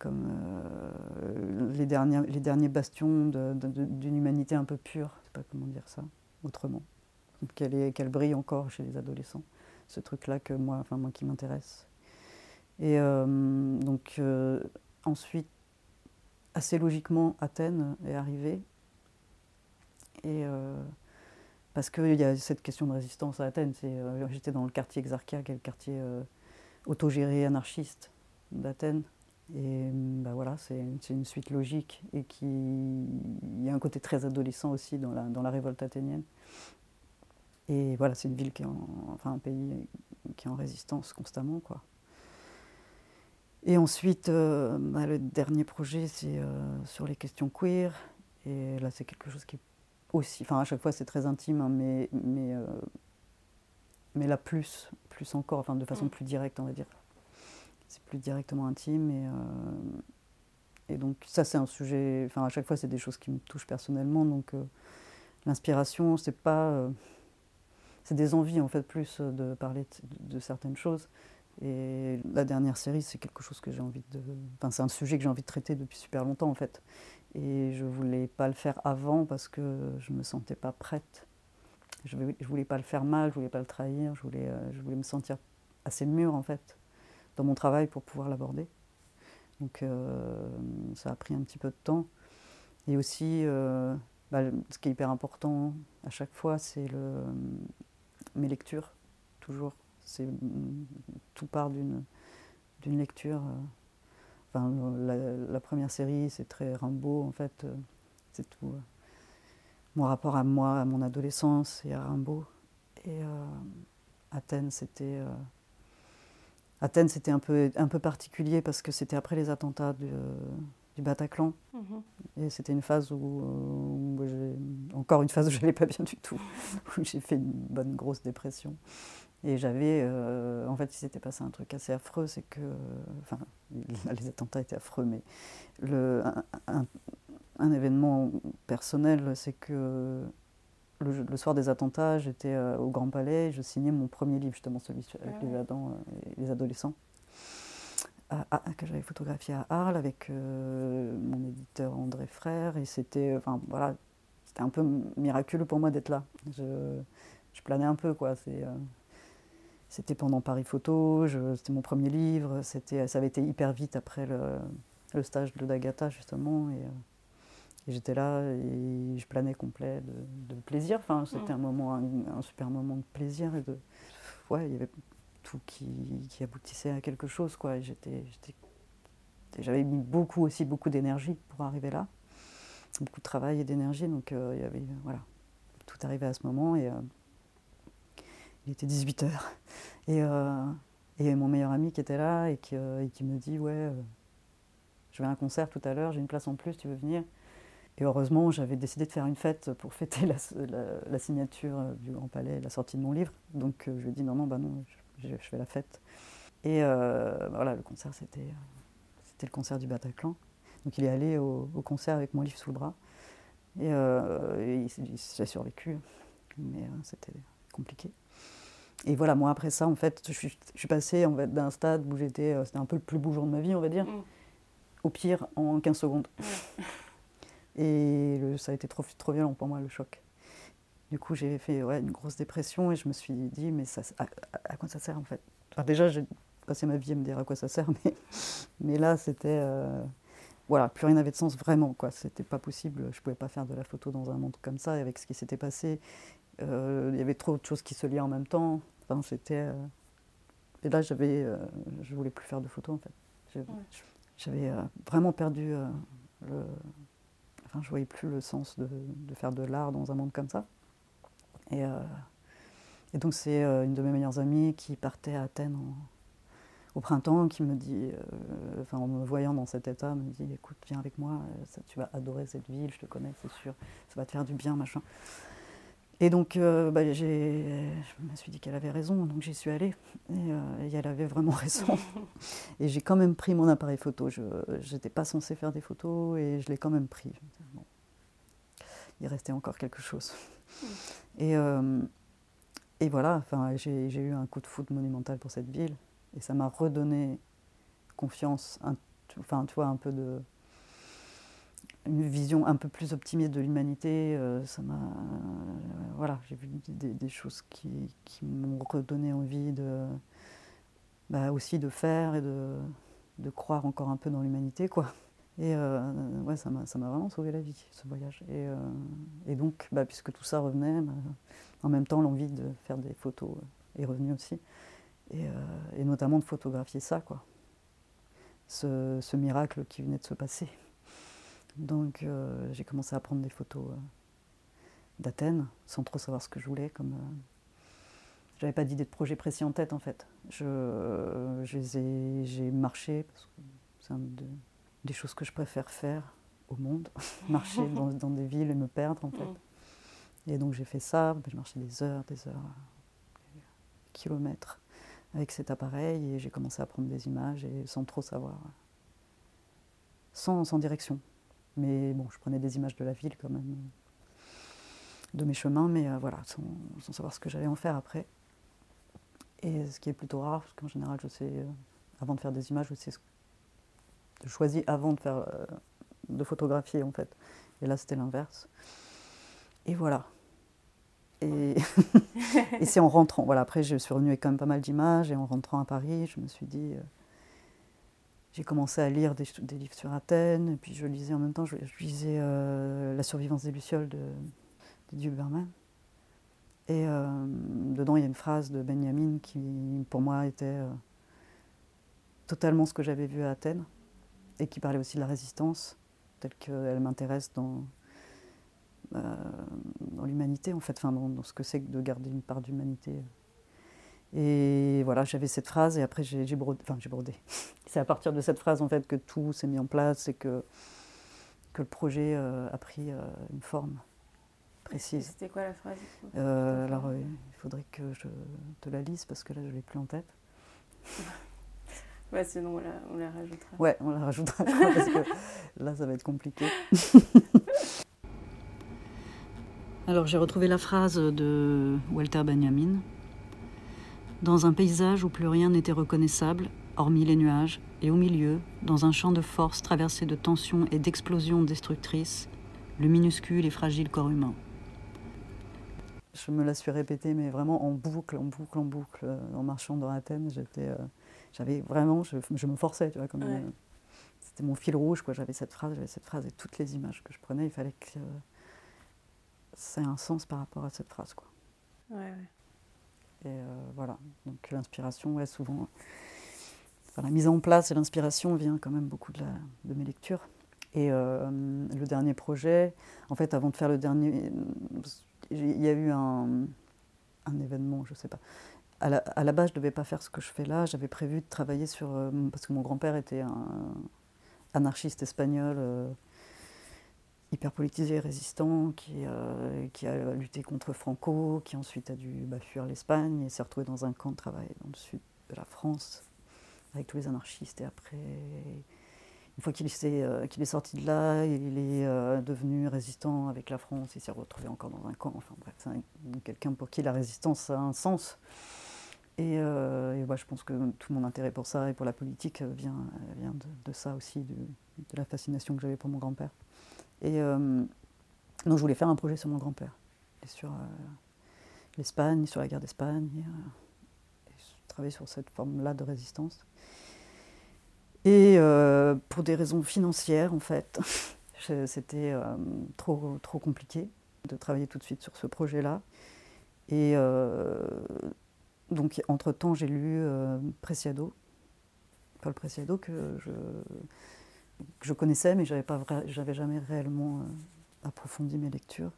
Speaker 2: comme euh, les, derniers, bastions d'une humanité un peu pure, je sais pas comment dire ça autrement, qu'elle qu'elle brille encore chez les adolescents, ce truc-là que moi, enfin moi qui m'intéresse. Et euh, donc euh, ensuite, assez logiquement, Athènes est arrivée. Et parce qu'il y a cette question de résistance à Athènes. J'étais dans le quartier Exarchia, qui est le quartier autogéré anarchiste d'Athènes. Et bah voilà, c'est une suite logique et qui il y a un côté très adolescent aussi dans la, dans la révolte athénienne. Et voilà, c'est une ville qui est en, enfin un pays qui est en résistance constamment quoi. Et ensuite, euh, bah, le dernier projet, c'est euh, sur les questions queer. Et là, c'est quelque chose qui est aussi, enfin à chaque fois, c'est très intime, hein, mais mais euh, mais là plus, plus encore, enfin de façon mm. plus directe, on va dire c'est plus directement intime. Et, euh, et donc ça, c'est un sujet, enfin à chaque fois, c'est des choses qui me touchent personnellement. Donc euh, l'inspiration, c'est pas... Euh, c'est des envies, en fait, plus de parler de, certaines choses. Et la dernière série, c'est quelque chose que j'ai envie de... Enfin, c'est un sujet que j'ai envie de traiter depuis super longtemps, en fait. Et je voulais pas le faire avant parce que je me sentais pas prête. Je, voulais pas le faire mal, je voulais pas le trahir, je voulais, je voulais me sentir assez mûre, en fait dans mon travail pour pouvoir l'aborder. Donc euh, ça a pris un petit peu de temps. Et aussi, euh, bah, ce qui est hyper important à chaque fois, c'est le, mes lectures, toujours. C'est, tout part d'une, lecture. Euh, enfin, la, première série, c'est très Rimbaud, en fait. c'est tout. mon rapport à moi, à mon adolescence et à Rimbaud. Et Athènes, c'était Athènes, c'était un peu, un peu particulier parce que c'était après les attentats du Bataclan.
Speaker 1: Mhm.
Speaker 2: Et c'était une phase où, encore une phase où j'allais pas bien du tout, <laughs> où j'ai fait une bonne grosse dépression. Et j'avais, euh, en fait, il s'était passé un truc assez affreux, c'est que, enfin, les attentats étaient affreux, mais le, un, un- un événement personnel, c'est que le, le soir des attentats, j'étais euh, au Grand Palais, et je signais mon premier livre, justement celui sur- avec
Speaker 1: Ah ouais.
Speaker 2: les Adams et les adolescents, à- à- que j'avais photographié à Arles avec euh, mon éditeur André Frère, et c'était, enfin voilà, c'était un peu miraculeux pour moi d'être là. Je, je planais un peu, quoi. C'est, euh, c'était pendant Paris Photo, c'était mon premier livre, c'était, ça avait été hyper vite après le, le stage de d'Agatha, justement, euh, et j'étais là et je planais complet de, de plaisir. Enfin, c'était
Speaker 1: Mm.
Speaker 2: un moment, un, un super moment de plaisir et de, ouais, il y avait tout qui, qui aboutissait à quelque chose, quoi. J'étais, j'avais mis beaucoup aussi beaucoup d'énergie pour arriver là, beaucoup de travail et d'énergie, donc euh, il y avait, voilà, tout arrivait à ce moment et euh, il était 18 h <laughs> et, euh, et mon meilleur ami qui était là et qui, et qui me dit ouais, je vais à un concert tout à l'heure, j'ai une place en plus, tu veux venir? Et heureusement, j'avais décidé de faire une fête pour fêter <laughs> la, la- la signature euh, du Grand Palais, la sortie de mon livre. Donc euh, je lui ai dit non, non, bah non, je, je fais la fête. Et euh, voilà, le concert, c'était c'était le concert du Bataclan. Donc il est allé au, au concert avec mon livre sous le bras. Et, euh, et il, s'est dit, j'ai survécu, mais euh, c'était compliqué. Et voilà, moi après ça, en fait, je suis, je suis passée en fait, d'un stade où j'étais, c'était un peu le plus beau jour de ma vie, on va dire,
Speaker 1: Mm.
Speaker 2: au pire en 15 secondes. <laughs> Et le- ça a été trop, trop violent pour moi, le choc. Du coup, j'ai fait ouais, une grosse dépression et je me suis dit, mais ça, à, quoi ça sert en fait? Enfin, Déjà, j'ai passé ma vie à me dire à quoi ça sert, <laughs> mais, mais là, c'était. euh, voilà, plus rien n'avait de sens vraiment, quoi. C'était pas possible. Je pouvais pas faire de la photo dans un monde comme ça, avec ce qui s'était passé. euh, Il y avait trop de choses qui se liaient en même temps. Enfin, c'était. euh, Et là, j'avais, je voulais plus faire de photos en fait. J'avais vraiment perdu le. Enfin, je voyais plus le sens de, de faire de l'art dans un monde comme ça. Et, euh, et donc, c'est euh, une de mes meilleures amies qui partait à Athènes en- au printemps qui me dit, euh, enfin, en me voyant dans cet état, me dit écoute, viens avec moi, ça, tu vas adorer cette ville, je te connais, c'est sûr, ça va te faire du bien, machin. Et donc, euh, bah, je me suis dit qu'elle avait raison, donc j'y suis allée. Et, euh, et elle avait vraiment raison. <laughs> et j'ai quand même pris mon appareil photo. Je n'étais pas censée faire des photos et je l'ai quand même pris. Je me disais, bon, il restait encore quelque chose. Et, euh, et voilà, enfin, j'ai, j'ai eu un coup de foudre monumental pour cette ville. Et ça m'a redonné confiance, un- enfin, tu vois, un peu de une vision un peu plus optimiste de l'humanité. euh, ça m'a, euh, voilà, j'ai vu des, des choses qui, qui m'ont redonné envie de, bah, aussi de faire et de, de croire encore un peu dans l'humanité, quoi. Et euh, ouais, ça m'a, vraiment sauvé la vie, ce voyage. Et, euh, et donc, bah, puisque tout ça revenait, bah, en même temps, l'envie de faire des photos est revenue aussi. Et, euh, notamment de photographier ça, quoi. Ce, ce miracle qui venait de se passer. Donc euh, j'ai commencé à prendre des photos euh, d'Athènes sans trop savoir ce que je voulais. Comme euh, j'avais pas d'idée de projet précis en tête en fait. Euh, j'ai marché parce que c'est une de- des choses que je préfère faire au monde, <laughs> marcher dans, <laughs> dans des villes et me perdre en fait.
Speaker 1: Mm.
Speaker 2: Et donc j'ai fait ça. J'ai marché des heures, des heures, des kilomètres avec cet appareil et j'ai commencé à prendre des images et sans trop savoir, sans, sans direction. Mais bon, je prenais des images de la ville quand même, de mes chemins, mais euh, voilà, sans, sans savoir ce que j'allais en faire après. Et ce qui est plutôt rare, parce qu'en général, je sais, euh, avant de faire des images, je sais ce je choisis avant de faire, euh, de photographier en fait. Et là, c'était l'inverse. Et voilà. Et, <laughs> et c'est en rentrant. Voilà, après, je suis revenue avec quand même pas mal d'images. Et en rentrant à Paris, je me suis dit. euh, j'ai commencé à lire des, des livres sur Athènes. Et puis je lisais en même temps, je, je lisais euh, La survivance des Lucioles de Didier Huberman. Et euh, dedans, il y a une phrase de Benjamin qui, pour moi, était totalement ce que j'avais vu à Athènes. Et qui parlait aussi de la résistance, telle qu'elle m'intéresse dans, euh, dans l'humanité, en fait, enfin, dans, dans ce que c'est que de garder une part d'humanité. Et voilà, j'avais cette phrase et après j'ai brodé. Enfin, j'ai brodé. <laughs> C'est à partir de cette phrase en fait que tout s'est mis en place et que, que le projet euh, a pris euh, une forme précise.
Speaker 1: C'était quoi la phrase
Speaker 2: Alors, il faudrait que je te la lise parce que là, je ne l'ai plus en tête. <laughs>
Speaker 1: ouais, sinon, on la, on la rajoutera.
Speaker 2: Ouais, on la rajoutera parce que là, ça va être compliqué. <laughs> Alors, j'ai retrouvé la phrase de Walter Benjamin dans un paysage où plus rien n'était reconnaissable, hormis les nuages, et au milieu, dans un champ de force traversé de tensions et d'explosions destructrices, le minuscule et fragile corps humain. Je me la suis répétée, mais vraiment en boucle, en boucle, en boucle, euh, en marchant dans Athènes. J'étais, euh, j'avais vraiment, je, me forçais, tu vois, comme euh, c'était mon fil rouge, quoi. J'avais cette phrase, j'avais cette phrase et toutes les images que je prenais, il fallait que ça ait un sens par rapport à cette phrase, quoi.
Speaker 1: Ouais, ouais.
Speaker 2: Et euh, voilà, donc l'inspiration, ouais, souvent, la mise en place et l'inspiration vient quand même beaucoup de, la, de mes lectures. Et euh, le dernier projet, en fait, avant de faire le dernier, il y a eu un, un événement, je ne sais pas. À la, à la, base, je ne devais pas faire ce que je fais là. J'avais prévu de travailler sur. Euh, parce que mon grand-père était un anarchiste espagnol hyper politisé, résistant, qui, euh, qui, a lutté contre Franco, qui ensuite a dû bah, fuir l'Espagne et s'est retrouvé dans un camp de travail dans le sud de la France, avec tous les anarchistes. Et après, une fois qu'il est, euh, est, sorti de là, il est euh, devenu résistant avec la France, il s'est retrouvé encore dans un camp. Enfin bref, quelqu'un pour qui la résistance a un sens. Et, et je pense que tout mon intérêt pour ça et pour la politique vient, vient de, ça aussi, de, la fascination que j'avais pour mon grand-père. Et euh, donc je voulais faire un projet sur mon grand-père, et sur euh, l'Espagne, sur la guerre d'Espagne, et, euh, travailler sur cette forme-là de résistance. Et pour des raisons financières, en fait, <laughs> c'était trop, trop compliqué de travailler tout de suite sur ce projet-là. Et donc, entre-temps, j'ai lu Preciado, Paul Preciado, que je, que je connaissais, mais je n'avais jamais réellement euh, approfondi mes lectures.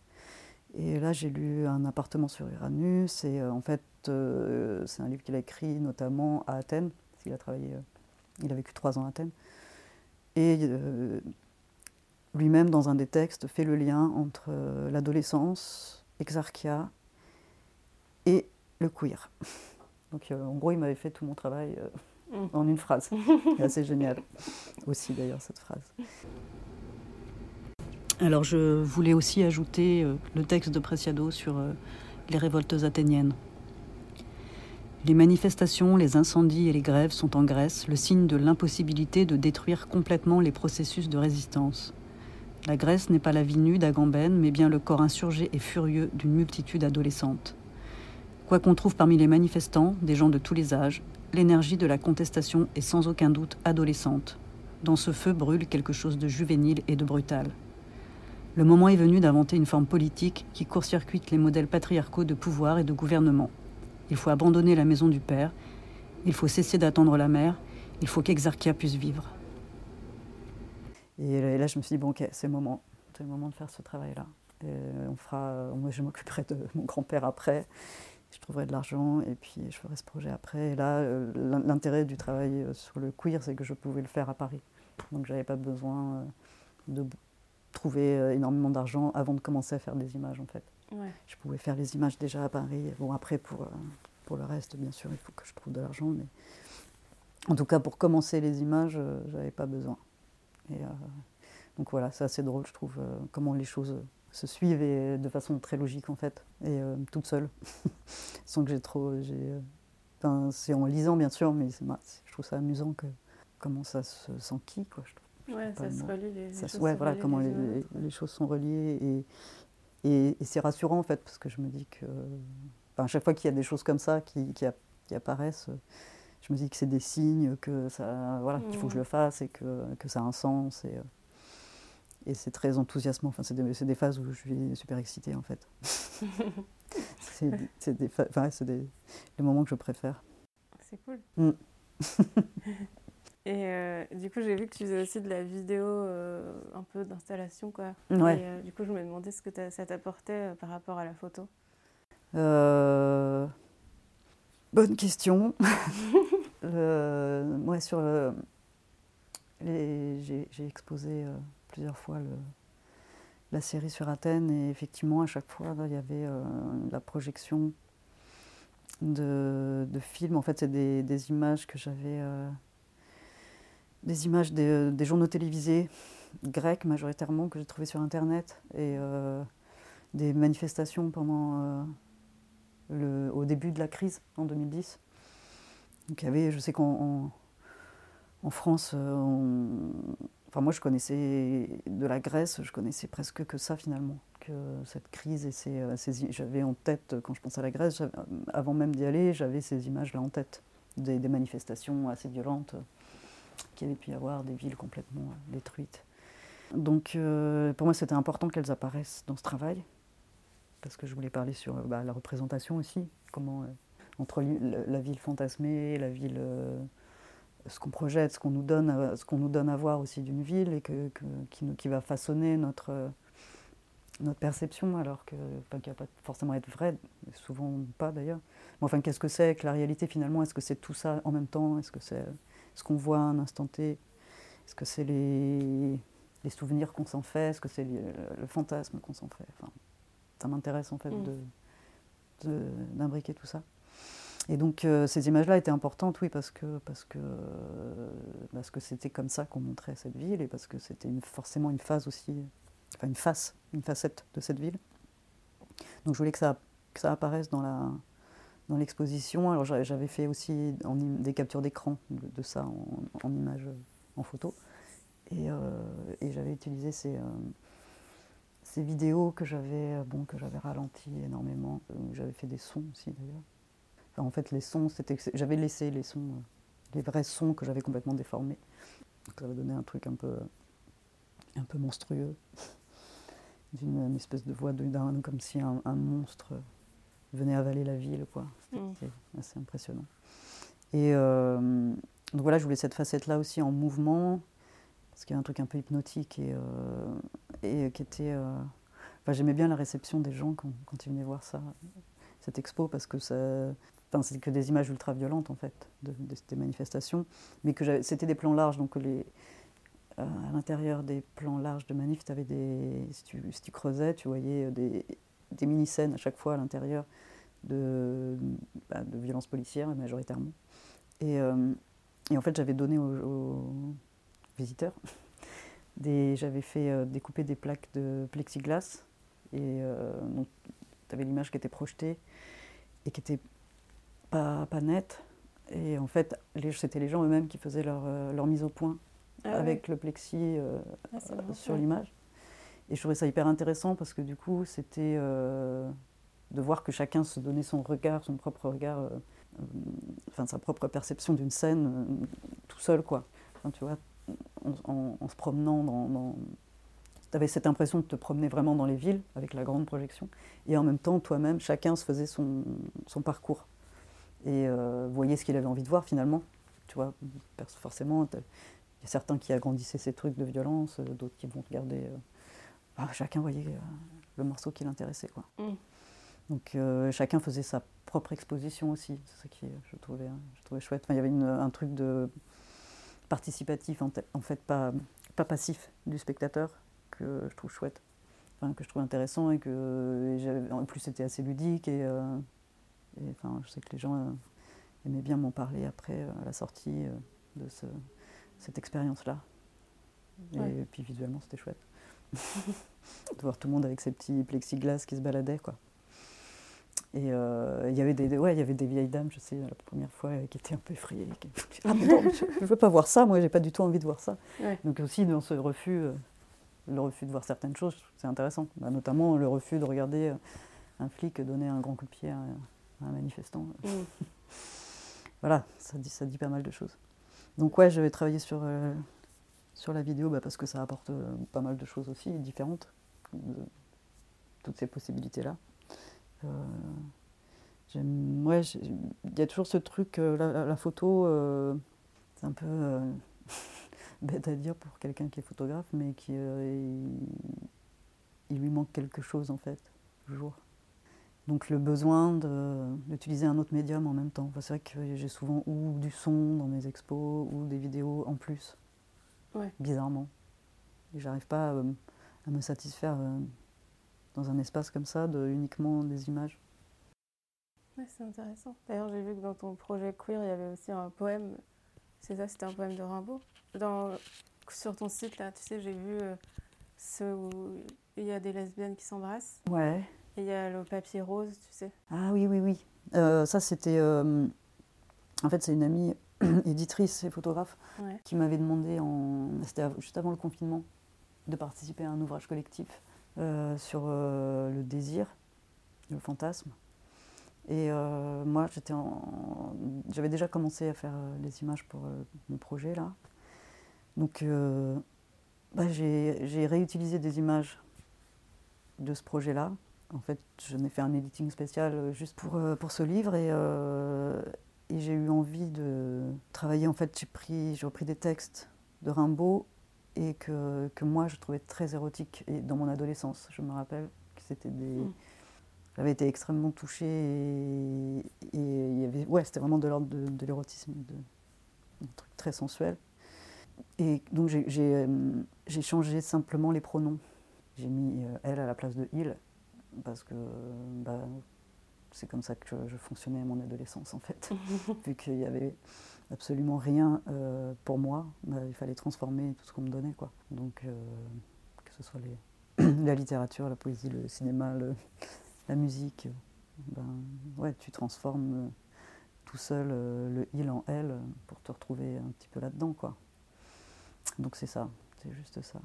Speaker 2: Et là, j'ai lu Un appartement sur Uranus, et euh, en fait, euh, c'est un livre qu'il a écrit notamment à Athènes, parce qu'il a travaillé, il a vécu trois ans à Athènes. Et lui-même, dans un des textes, fait le lien entre l'adolescence, Exarchia et le queer. <laughs> Donc, en gros, il m'avait fait tout mon travail en une phrase. <laughs> C'est assez génial aussi d'ailleurs cette phrase. Alors je voulais aussi ajouter euh, le texte de Preciado sur euh, les révoltes athéniennes. Les manifestations, les incendies et les grèves sont en Grèce le signe de l'impossibilité de détruire complètement les processus de résistance. La Grèce n'est pas la vie nue d'Agamben, mais bien le corps insurgé et furieux d'une multitude adolescente. Quoi qu'on trouve parmi les manifestants, des gens de tous les âges, l'énergie de la contestation est sans aucun doute adolescente. Dans ce feu brûle quelque chose de juvénile et de brutal. Le moment est venu d'inventer une forme politique qui court-circuite les modèles patriarcaux de pouvoir et de gouvernement. Il faut abandonner la maison du père, il faut cesser d'attendre la mère, il faut qu'Exarchia puisse vivre. Et là, je me suis dit, bon, ok, c'est le moment, c'est le moment de faire ce travail-là. on fera, moi, je m'occuperai de mon grand-père après je trouverai de l'argent et puis je ferai ce projet après. Et là, euh, l'intérêt du travail euh, sur le queer, c'est que je pouvais le faire à Paris. Donc j'avais pas besoin euh, de trouver énormément d'argent avant de commencer à faire des images en fait. Je pouvais faire les images déjà à Paris. Bon après pour, pour le reste, bien sûr, il faut que je trouve de l'argent, mais en tout cas pour commencer les images, j'avais pas besoin. Et donc voilà, c'est assez drôle, je trouve, comment les choses se suivent et de façon très logique en fait, et euh, toute seule, <laughs> sans que j'ai trop. Euh, enfin, c'est en lisant bien sûr, mais je trouve ça amusant que comment ça se s'enquille quoi. Je
Speaker 1: trouve, ouais, ça se relie les,
Speaker 2: ça, choses ouais, voilà comment les, choses sont reliées et, et, c'est rassurant en fait parce que je me dis que enfin, à chaque fois qu'il y a des choses comme ça qui, qui, apparaissent, je me dis que c'est des signes que ça voilà qu'il faut que je mmh. le fasse et que, que ça a un sens et euh, et c'est très enthousiasmant. Enfin, c'est des, des, phases où je suis super excitée, en fait. <laughs> c'est des, enfin, des, les moments que je préfère.
Speaker 1: C'est cool. Mm. <laughs> et euh, du coup, j'ai vu que tu faisais aussi de la vidéo euh, un peu d'installation, quoi.
Speaker 2: Ouais.
Speaker 1: Et euh, du coup, je me demandais ce que ça t'apportait par rapport à la photo.
Speaker 2: Bonne question. <laughs> le, sur j'ai, exposé plusieurs fois la série sur Athènes et effectivement à chaque fois il y avait la projection de, films. En fait, c'est des, images que j'avais. Euh, des images des, journaux télévisés grecs majoritairement que j'ai trouvées sur Internet et euh, des manifestations pendant. Euh, le, au début de la crise en 2010. Donc il y avait, je sais qu'en en, France, enfin moi je connaissais de la Grèce, je connaissais presque que ça finalement cette crise et ces, euh, j'avais en tête, quand je pense à la Grèce, avant même d'y aller, j'avais ces images-là en tête, des, manifestations assez violentes euh, qu'il avait pu y avoir, des villes complètement euh, détruites. Donc pour moi, c'était important qu'elles apparaissent dans ce travail, parce que je voulais parler sur bah, la représentation aussi, comment entre la ville fantasmée, la ville ce qu'on projette, ce qu'on nous donne, ce qu'on nous donne à voir aussi d'une ville et que, qui, qui, va façonner notre notre perception, alors que, enfin, qui va pas forcément être vraie, souvent pas d'ailleurs. Mais enfin, qu'est-ce que c'est que la réalité finalement? Est-ce que c'est tout ça en même temps? Est-ce que c'est ce qu'on voit à un instant T? Est-ce que c'est les, les, souvenirs qu'on s'en fait? Est-ce que c'est le, fantasme qu'on s'en fait? Enfin, Ça m'intéresse en fait mm. de, d'imbriquer tout ça. Et donc euh, ces images-là étaient importantes, oui, parce que parce que parce que c'était comme ça qu'on montrait cette ville et parce que c'était forcément une phase aussi enfin une face, une facette de cette ville. Donc je voulais que ça, que ça apparaisse dans la dans l'exposition. Alors j'avais fait aussi des captures d'écran de, ça en, images, en photo. Et, euh, j'avais utilisé ces, euh, ces vidéos que j'avais bon, que j'avais ralenti énormément. J'avais fait des sons aussi d'ailleurs. En fait, les sons, c'était, j'avais laissé les sons, les vrais sons que j'avais complètement déformés. Donc ça avait donné un truc un peu, un peu monstrueux <laughs> d'une espèce de voix de d'un comme si un, monstre venait avaler la ville. quoi. C'était mm. assez impressionnant. Et euh, donc voilà, je voulais cette facette-là aussi en mouvement, parce qu'il y a un truc un peu hypnotique et, euh, et qui était... Euh, enfin, j'aimais bien la réception des gens quand, quand, ils venaient voir ça, cette expo, parce que ça... Enfin, c'est que des images ultra violentes en fait, de, des manifestations, mais que c'était des plans larges, donc euh, à l'intérieur des plans larges de manif, avais des, si, tu, creusais, tu voyais des, des mini-scènes à chaque fois à l'intérieur de, bah, violences policières majoritairement. Et, euh, et en fait, j'avais donné aux, visiteurs, <laughs> j'avais fait euh, découper des plaques de plexiglas. Et donc, tu avais l'image qui était projetée et qui n'était pas, pas nette. Et en fait, c'était les gens eux-mêmes qui faisaient leur, leur mise au point ah avec le plexi euh, ah, sur l'image. Et je trouvais ça hyper intéressant parce que du coup, c'était euh, de voir que chacun se donnait son regard, son propre regard, euh, enfin sa propre perception d'une scène tout seul, quoi. Enfin, tu vois, en, se promenant dans. tu avais cette impression de te promener vraiment dans les villes avec la grande projection. Et en même temps, toi-même, chacun se faisait son, son parcours. Et voyait ce qu'il avait envie de voir finalement. Tu vois, forcément, y a certains qui agrandissaient ces trucs de violence, euh, d'autres qui vont regarder. Euh, chacun voyait euh, le morceau qui l'intéressait. Quoi. Mm. Donc chacun faisait sa propre exposition aussi. C'est ça qui je trouvais, je trouvais chouette. il y avait un truc de participatif, en, fait, pas, pas passif du spectateur, que je trouve chouette. Enfin, que je trouve intéressant et que en plus c'était assez ludique et, enfin, je sais que les gens aimaient bien m'en parler après à la sortie de ce, cette expérience-là. Et puis visuellement, c'était chouette. <laughs> de voir tout le monde avec ses petits plexiglas qui se baladaient, quoi. Et euh, il y avait des, ouais, il y avait des vieilles dames, je sais, la première fois, euh, qui étaient un peu effrayées. Ah, non, je ne veux pas voir ça, moi, j'ai pas du tout envie de voir ça. Donc aussi, dans ce refus, euh, le refus de voir certaines choses, c'est intéressant. Bah, notamment le refus de regarder un flic donner un grand coup de pied à, un manifestant. Mm. <laughs> voilà, ça dit, ça dit pas mal de choses. Donc ouais, je vais travailler sur, euh, sur la vidéo bah, parce que ça apporte euh, pas mal de choses aussi différentes, de, toutes ces possibilités-là. Euh, ouais, il y a toujours ce truc, la, photo, c'est un peu <laughs> bête à dire pour quelqu'un qui est photographe, mais qui il, lui manque quelque chose en fait, toujours. Donc le besoin d'utiliser un autre médium en même temps. c'est vrai que j'ai souvent ou du son dans mes expos ou des vidéos en plus. Bizarrement. Et j'arrive pas euh, à me satisfaire euh, dans un espace comme ça de uniquement des images.
Speaker 1: Ouais, c'est intéressant. D'ailleurs, j'ai vu que dans ton projet queer, il y avait aussi un poème. C'est ça, c'était un poème de Rimbaud. Dans, sur ton site, là, tu sais, j'ai vu euh, ce où il y a des lesbiennes qui s'embrassent.
Speaker 2: Ouais.
Speaker 1: Et il y a le papier rose, tu sais.
Speaker 2: Ah oui, oui, oui. Euh, ça, c'était. Euh, en fait, c'est une amie <clears throat> éditrice et photographe qui m'avait demandé, en... c'était juste avant le confinement, de participer à un ouvrage collectif sur le désir, le fantasme. Et euh, moi, j'étais en... j'avais déjà commencé à faire euh, les images pour euh, mon projet là. Donc, bah, j'ai réutilisé des images de ce projet-là. En fait, je n'ai fait un editing spécial juste pour, pour ce livre et, et j'ai eu envie de travailler. En fait, j'ai pris, repris des textes de Rimbaud et que, que, moi je trouvais très érotiques et dans mon adolescence. Je me rappelle que c'était des. Mm. J'avais été extrêmement touchée et, il y avait, ouais, c'était vraiment de l'ordre de, l'érotisme, un truc très sensuel. Et donc euh, j'ai changé simplement les pronoms. J'ai mis euh, elle à la place de il parce que bah, c'est comme ça que je fonctionnais à mon adolescence en fait. <laughs> Vu qu'il n'y avait absolument rien euh, pour moi, bah, il fallait transformer tout ce qu'on me donnait. Quoi. Donc que ce soit les, <clears throat> la littérature, la poésie, le cinéma, le, la musique, ben, ouais, tu transformes euh, tout seul euh, le il en elle pour te retrouver un petit peu là-dedans. quoi. Donc c'est ça, c'est juste ça.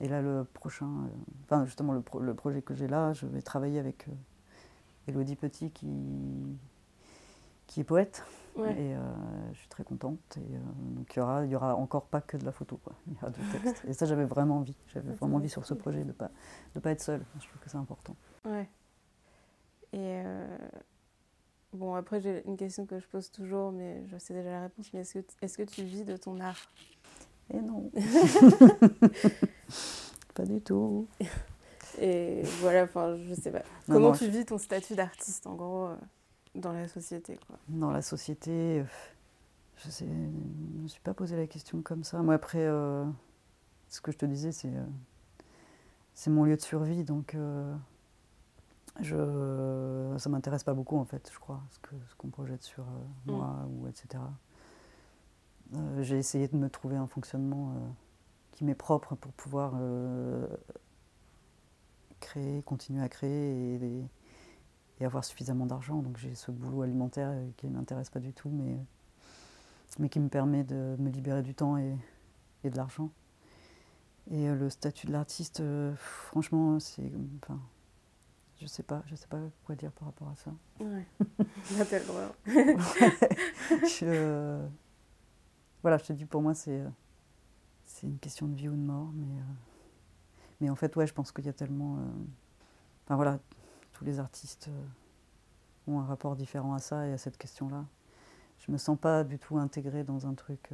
Speaker 2: Et là, le prochain, euh, enfin justement, le, le, projet que j'ai là, je vais travailler avec Elodie Petit qui, qui est poète. Et je suis très contente. Et, donc il y aura, y aura encore pas que de la photo, quoi. Il y aura du texte. et ça, j'avais vraiment envie. J'avais vraiment envie sur ce projet de ne pas, de pas être seule. Je trouve que c'est important.
Speaker 1: Ouais. Et euh, bon, après, j'ai une question que je pose toujours, mais je sais déjà la réponse. Mais est-ce que, est que tu vis de ton art?
Speaker 2: Eh non. <laughs> pas du tout.
Speaker 1: Et voilà, enfin, je sais pas. Comment tu vis ton statut d'artiste, en gros, euh, dans la société quoi?
Speaker 2: Dans la société, euh, je sais, je me suis pas posé la question comme ça. Moi, après, ce que je te disais, c'est c'est mon lieu de survie, donc je, ça m'intéresse pas beaucoup en fait, je crois, ce qu'on ce projette sur euh, mm. moi ou etc. Euh, j'ai essayé de me trouver un fonctionnement euh, qui m'est propre pour pouvoir créer, continuer à créer et, et avoir suffisamment d'argent. Donc j'ai ce boulot alimentaire qui ne m'intéresse pas du tout, mais, mais qui me permet de me libérer du temps et, et de l'argent. Et le statut de l'artiste, franchement, c'est. Enfin, je sais pas, je sais pas quoi dire par rapport à ça.
Speaker 1: Ouais, <laughs> le droit. <laughs>
Speaker 2: je, voilà, je te dis, pour moi, c'est, c'est une question de vie ou de mort, mais, euh, mais en fait, ouais, je pense qu'il y a tellement. Euh, enfin voilà, tous les artistes euh, ont un rapport différent à ça et à cette question-là. Je me sens pas du tout intégrée dans un truc,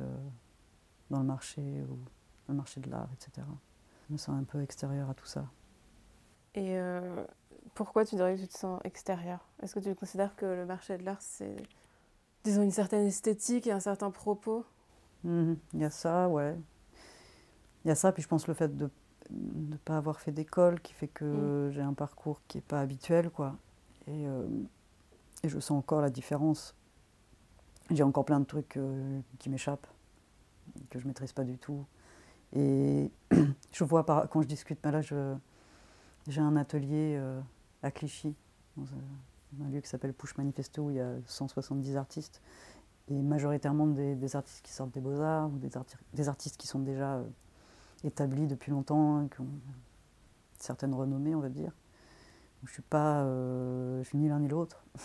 Speaker 2: dans le marché ou le marché de l'art, etc. Je me sens un peu extérieure à tout ça.
Speaker 1: Et pourquoi tu dirais que tu te sens extérieur Est-ce que tu considères que le marché de l'art, c'est, disons, une certaine esthétique et un certain propos?
Speaker 2: Mhm. Il y a ça, ouais. Il y a ça, puis je pense le fait de ne pas avoir fait d'école qui fait que mm. j'ai un parcours qui n'est pas habituel, quoi. Et, euh, et, je sens encore la différence. J'ai encore plein de trucs euh, qui m'échappent, que je ne maîtrise pas du tout. Et <clears throat> je vois, par, quand je discute, ben là, j'ai un atelier... Euh, à Clichy, dans un, lieu qui s'appelle Push Manifesto, où il y a 170 artistes, et majoritairement des, artistes qui sortent des beaux-arts, ou des, artistes qui sont déjà euh, établis depuis longtemps, qui ont certaines renommées, on va dire. je suis pas, euh, suis ni l'un ni l'autre. <laughs>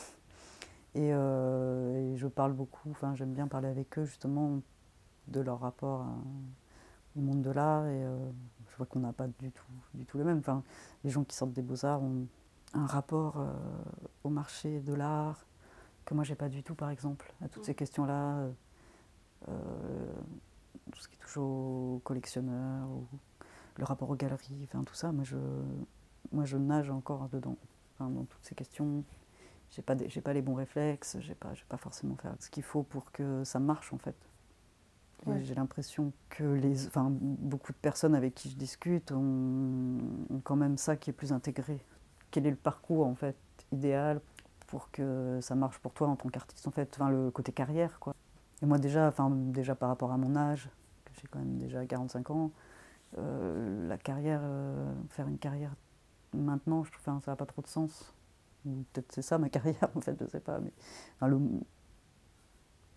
Speaker 2: Euh, et, je parle beaucoup, enfin j'aime bien parler avec eux justement de leur rapport au monde de l'art et je vois qu'on n'a pas du tout, du tout le même. Enfin, les gens qui sortent des beaux-arts ont un rapport au marché de l'art que moi j'ai pas du tout par exemple à toutes mm. ces questions là euh, euh, tout ce qui touche aux collectionneurs ou le rapport aux galeries enfin tout ça moi je moi je nage encore dedans enfin, dans toutes ces questions. J'ai pas, des- pas les bons réflexes, j'ai pas, j'ai pas forcément faire ce qu'il faut pour que ça marche en fait.
Speaker 1: Ouais.
Speaker 2: J'ai l'impression que les, enfin, beaucoup de personnes avec qui je discute ont, ont quand même ça qui est plus intégré. Quel est le parcours en fait idéal pour que ça marche pour toi en tant qu'artiste en fait, enfin, le côté carrière quoi. Et moi déjà, enfin, déjà par rapport à mon âge, que j'ai quand même déjà 45 ans, euh, la carrière, euh, faire une carrière maintenant, je trouve enfin, ça n'a pas trop de sens. Peut-être c'est ça ma <laughs> carrière en fait, je sais pas. Mais, le,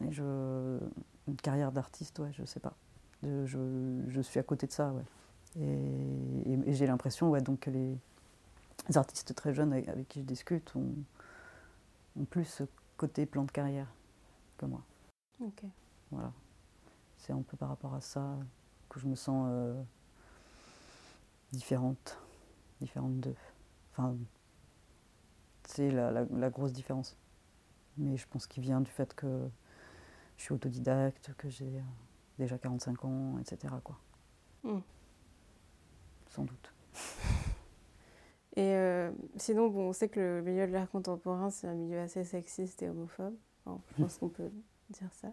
Speaker 2: mais je, une carrière d'artiste, ouais, je sais pas. Je, je, suis à côté de ça, ouais. Et, j'ai l'impression, ouais, donc que les, les artistes très jeunes avec, qui je discute ont, ont plus côté plan de carrière que moi.
Speaker 1: Ok.
Speaker 2: Voilà. C'est un peu par rapport à ça que je me sens euh, différente, différente d'eux. Enfin, c'est la, la- la grosse différence. Mais je pense qu'il vient du fait que je suis autodidacte, que j'ai euh, déjà 45 ans, etc. Quoi.
Speaker 1: Mm.
Speaker 2: Sans doute.
Speaker 1: Et euh, sinon, bon, on sait que le milieu de l'art contemporain, c'est un milieu assez sexiste et homophobe. Je pense qu'on peut dire ça.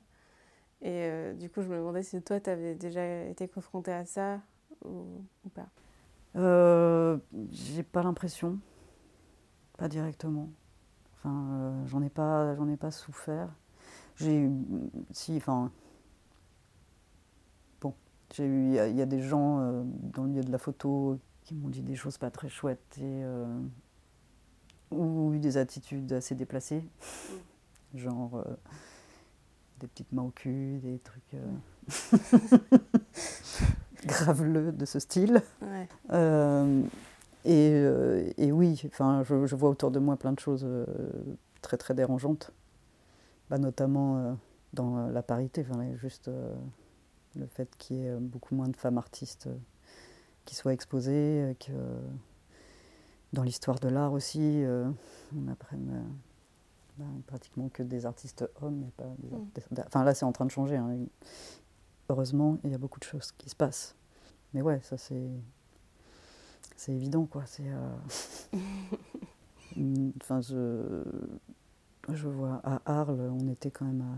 Speaker 1: Et euh, du coup, je me demandais si toi, tu avais déjà été confronté à ça ou, pas.
Speaker 2: Euh, j'ai pas l'impression, pas directement. Enfin, j'en ai pas, ai pas souffert. J'ai eu, si, enfin, bon, j'ai eu, il y, y a des gens dans le milieu de la photo qui m'ont dit des choses pas très chouettes et euh, ou eu des attitudes assez déplacées, genre euh, des petites mains au cul, des trucs euh, <laughs> graveleux de ce style.
Speaker 1: Ouais.
Speaker 2: Et, et oui, enfin, je, je vois autour de moi plein de choses très très dérangeantes, bah, notamment dans la parité, enfin, juste le fait qu'il y ait beaucoup moins de femmes artistes qui soient exposées, euh, que dans l'histoire de l'art aussi, euh, on apprenne euh, bah, pratiquement que des artistes hommes, mais pas des
Speaker 1: Mm.
Speaker 2: artistes- Enfin là, c'est en train de changer. hein. Heureusement, il y a beaucoup de choses qui se passent. Mais ouais, ça c'est c'est évident quoi. C'est euh, <laughs> mm, enfin je je vois à Arles, on était quand même à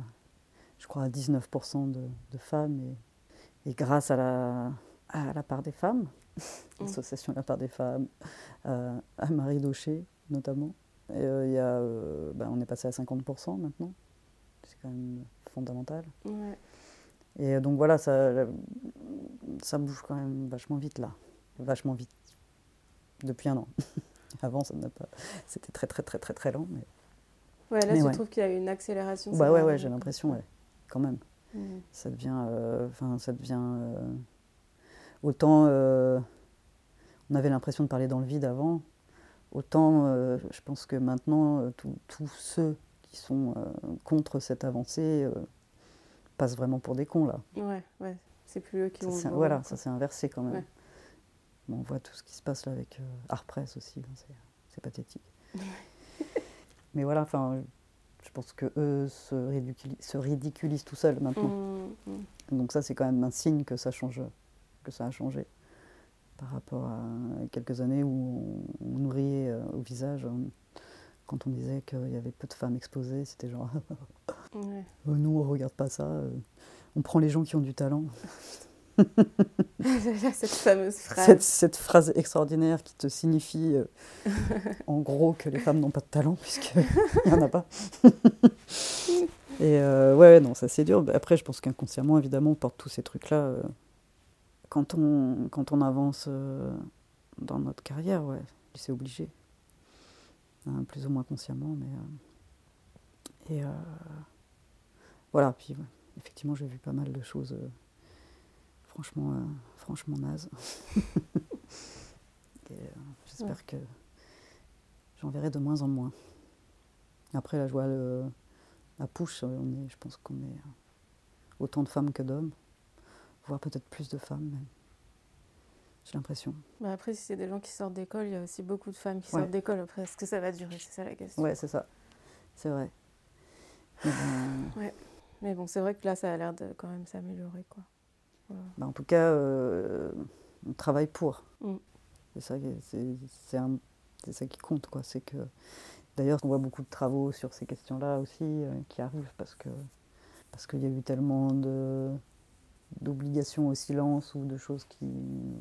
Speaker 2: je crois à 19% de, de femmes et, et grâce à la à la part des femmes,
Speaker 1: Mm.
Speaker 2: l'association La part des femmes, à, à Marie Daucher notamment. Et, euh, y a, euh, ben, on est passé à 50% maintenant. C'est quand même fondamental.
Speaker 1: Ouais.
Speaker 2: Et euh, donc voilà, ça, ça bouge quand même vachement vite là. Vachement vite. Depuis un an. <laughs> Avant, ça n'a pas. C'était très très très très très lent. Mais...
Speaker 1: Ouais, là,
Speaker 2: Mais
Speaker 1: tu
Speaker 2: ouais.
Speaker 1: trouves qu'il y a eu une accélération
Speaker 2: Bah ouais, ouais, j'ai l'impression, ouais. Quand même.
Speaker 1: Mm.
Speaker 2: Ça devient. euh, Enfin, ça devient. Autant. euh, on avait l'impression de parler dans le vide avant. Autant, euh, je pense que maintenant, euh, tous ceux qui sont contre cette avancée passent vraiment pour des cons là.
Speaker 1: Ouais, ouais. C'est plus eux qui
Speaker 2: Ça, voilà, ça s'est inversé quand même.
Speaker 1: Ouais.
Speaker 2: Bon, on voit tout ce qui se passe là avec euh, Art Press aussi, hein, c'est, pathétique. <laughs> Mais voilà, enfin, je pense que eux se, ridiculi- se ridiculisent tout seuls maintenant.
Speaker 1: Mm, mm.
Speaker 2: Donc ça, c'est quand même un signe que ça change, que ça a changé par rapport à quelques années où on, nous riait euh, au visage hein. quand on disait qu'il y avait peu de femmes exposées. C'était genre, <laughs>
Speaker 1: Ouais.
Speaker 2: Oh, nous, on regarde pas ça. euh, on prend les gens qui ont du talent. <laughs>
Speaker 1: Cette fameuse phrase.
Speaker 2: Cette, cette phrase extraordinaire qui te signifie euh, <laughs> en gros que les femmes n'ont pas de talent puisqu'il n'y en a pas. Et euh, ouais, non, ça c'est dur. Après, je pense qu'inconsciemment, évidemment, on porte tous ces trucs-là. euh, quand, on, quand on avance euh, dans notre carrière, ouais, c'est obligé. Hein, plus ou moins consciemment, mais. euh, et euh, voilà, puis ouais, effectivement, j'ai vu pas mal de choses. franchement, euh, franchement naze. <laughs> Euh, J'espère que j'en verrai de moins en moins. Après, là, je vois le, la push, euh, on est, je pense qu'on est autant de femmes que d'hommes, voire peut-être plus de femmes. J'ai l'impression.
Speaker 1: Bah après, si c'est des gens qui sortent d'école, il y a aussi beaucoup de femmes qui
Speaker 2: Ouais.
Speaker 1: sortent d'école. Après, est-ce que ça va durer? C'est ça la question.
Speaker 2: Ouais, c'est ça. C'est vrai. Mais bon,
Speaker 1: Mais bon, c'est vrai que là, ça a l'air de quand même s'améliorer, quoi. Voilà.
Speaker 2: bah, en tout cas, euh, on travaille pour.
Speaker 1: Mm.
Speaker 2: Ça, C'est ça qui compte, quoi. C'est que d'ailleurs, on voit beaucoup de travaux sur ces questions-là aussi euh, qui arrivent parce que parce qu'il y a eu tellement de d'obligations au silence ou de choses qui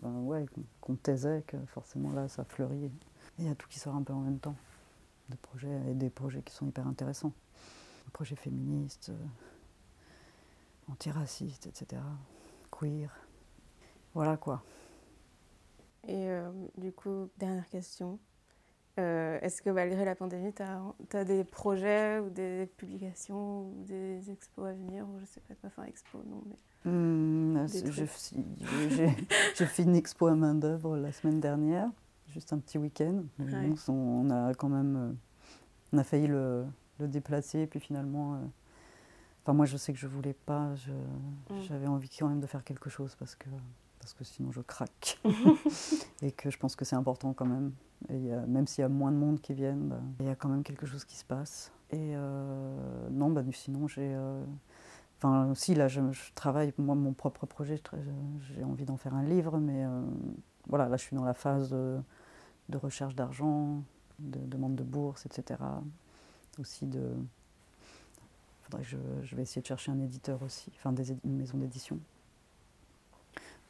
Speaker 2: ben ouais, qu'on taisait que forcément là ça fleurit. Et il y a tout qui sort un peu en même temps. Des projets et des projets qui sont hyper intéressants. Des projets féministes euh, antiracistes etc queer. Voilà quoi.
Speaker 1: Et euh, du coup dernière question. Euh, est-ce que malgré la pandémie, tu as, des projets ou des publications ou des expos à venir ou je sais pas quoi, enfin expo, non, mais...
Speaker 2: Mmh, J'ai fait une expo à main d'œuvre la semaine dernière, juste un petit week-end. on, a quand même... Euh, on a failli le, le déplacer, puis finalement... Euh, enfin, moi, je sais que je voulais pas. Mmh. J'avais envie quand même de faire quelque chose parce que parce que sinon je craque. <laughs> et que je pense que c'est important quand même. Et même s'il y a moins de monde qui viennent, bah, il y a quand même quelque chose qui se passe. Et euh, non, bah, sinon j'ai. Enfin, si là je, travaille, moi, mon propre projet, j'ai envie d'en faire un livre, mais euh, voilà, là je suis dans la phase de, recherche d'argent, de demande de bourse, etc. Aussi de. Faudrait que je, je, vais essayer de chercher un éditeur aussi, enfin des, une maison d'édition.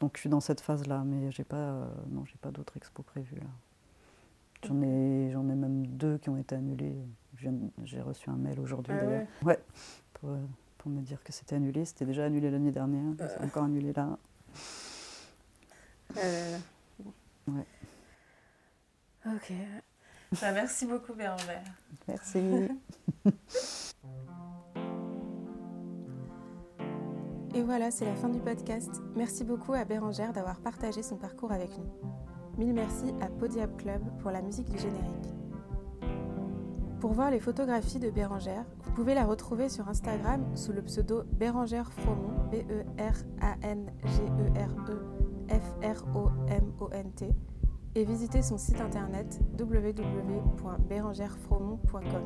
Speaker 2: Donc je suis dans cette phase-là, mais j'ai pas, euh, non, j'ai pas d'autres expos prévus là. J'en ai, j'en ai même deux qui ont été annulés. J'ai reçu un mail aujourd'hui ah d'ailleurs. Ouais. Pour, euh, pour, me dire que c'était annulé. C'était déjà annulé l'année dernière. C'est euh. encore annulé là.
Speaker 1: Ouais. Ok. Bah, merci beaucoup Bérangère.
Speaker 2: Merci.
Speaker 1: Et voilà, c'est la fin du podcast. Merci beaucoup à Bérangère d'avoir partagé son parcours avec nous. Mille merci à Podiab Club pour la musique du générique. Pour voir les photographies de Bérangère, vous pouvez la retrouver sur Instagram sous le pseudo Bérangère Fromont, B-E-R-A-N-G-E-R-E-F-R-O-M-O-N-T, et visiter son site internet www.bérangerefromont.com.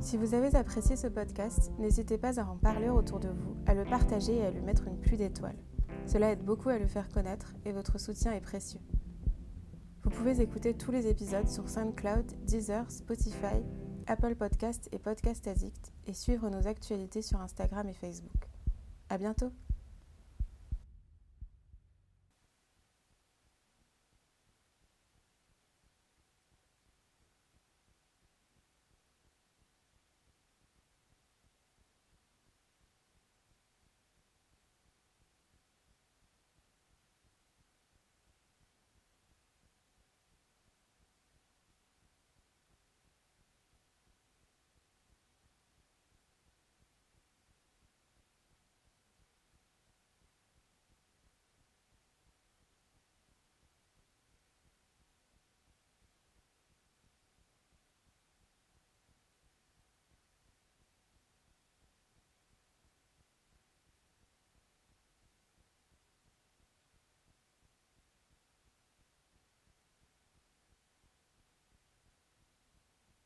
Speaker 1: Si vous avez apprécié ce podcast, n'hésitez pas à en parler autour de vous, à le partager et à lui mettre une pluie d'étoiles. Cela aide beaucoup à le faire connaître et votre soutien est précieux. Vous pouvez écouter tous les épisodes sur SoundCloud, Deezer, Spotify, Apple Podcast et Podcast Addict et suivre nos actualités sur Instagram et Facebook. À bientôt!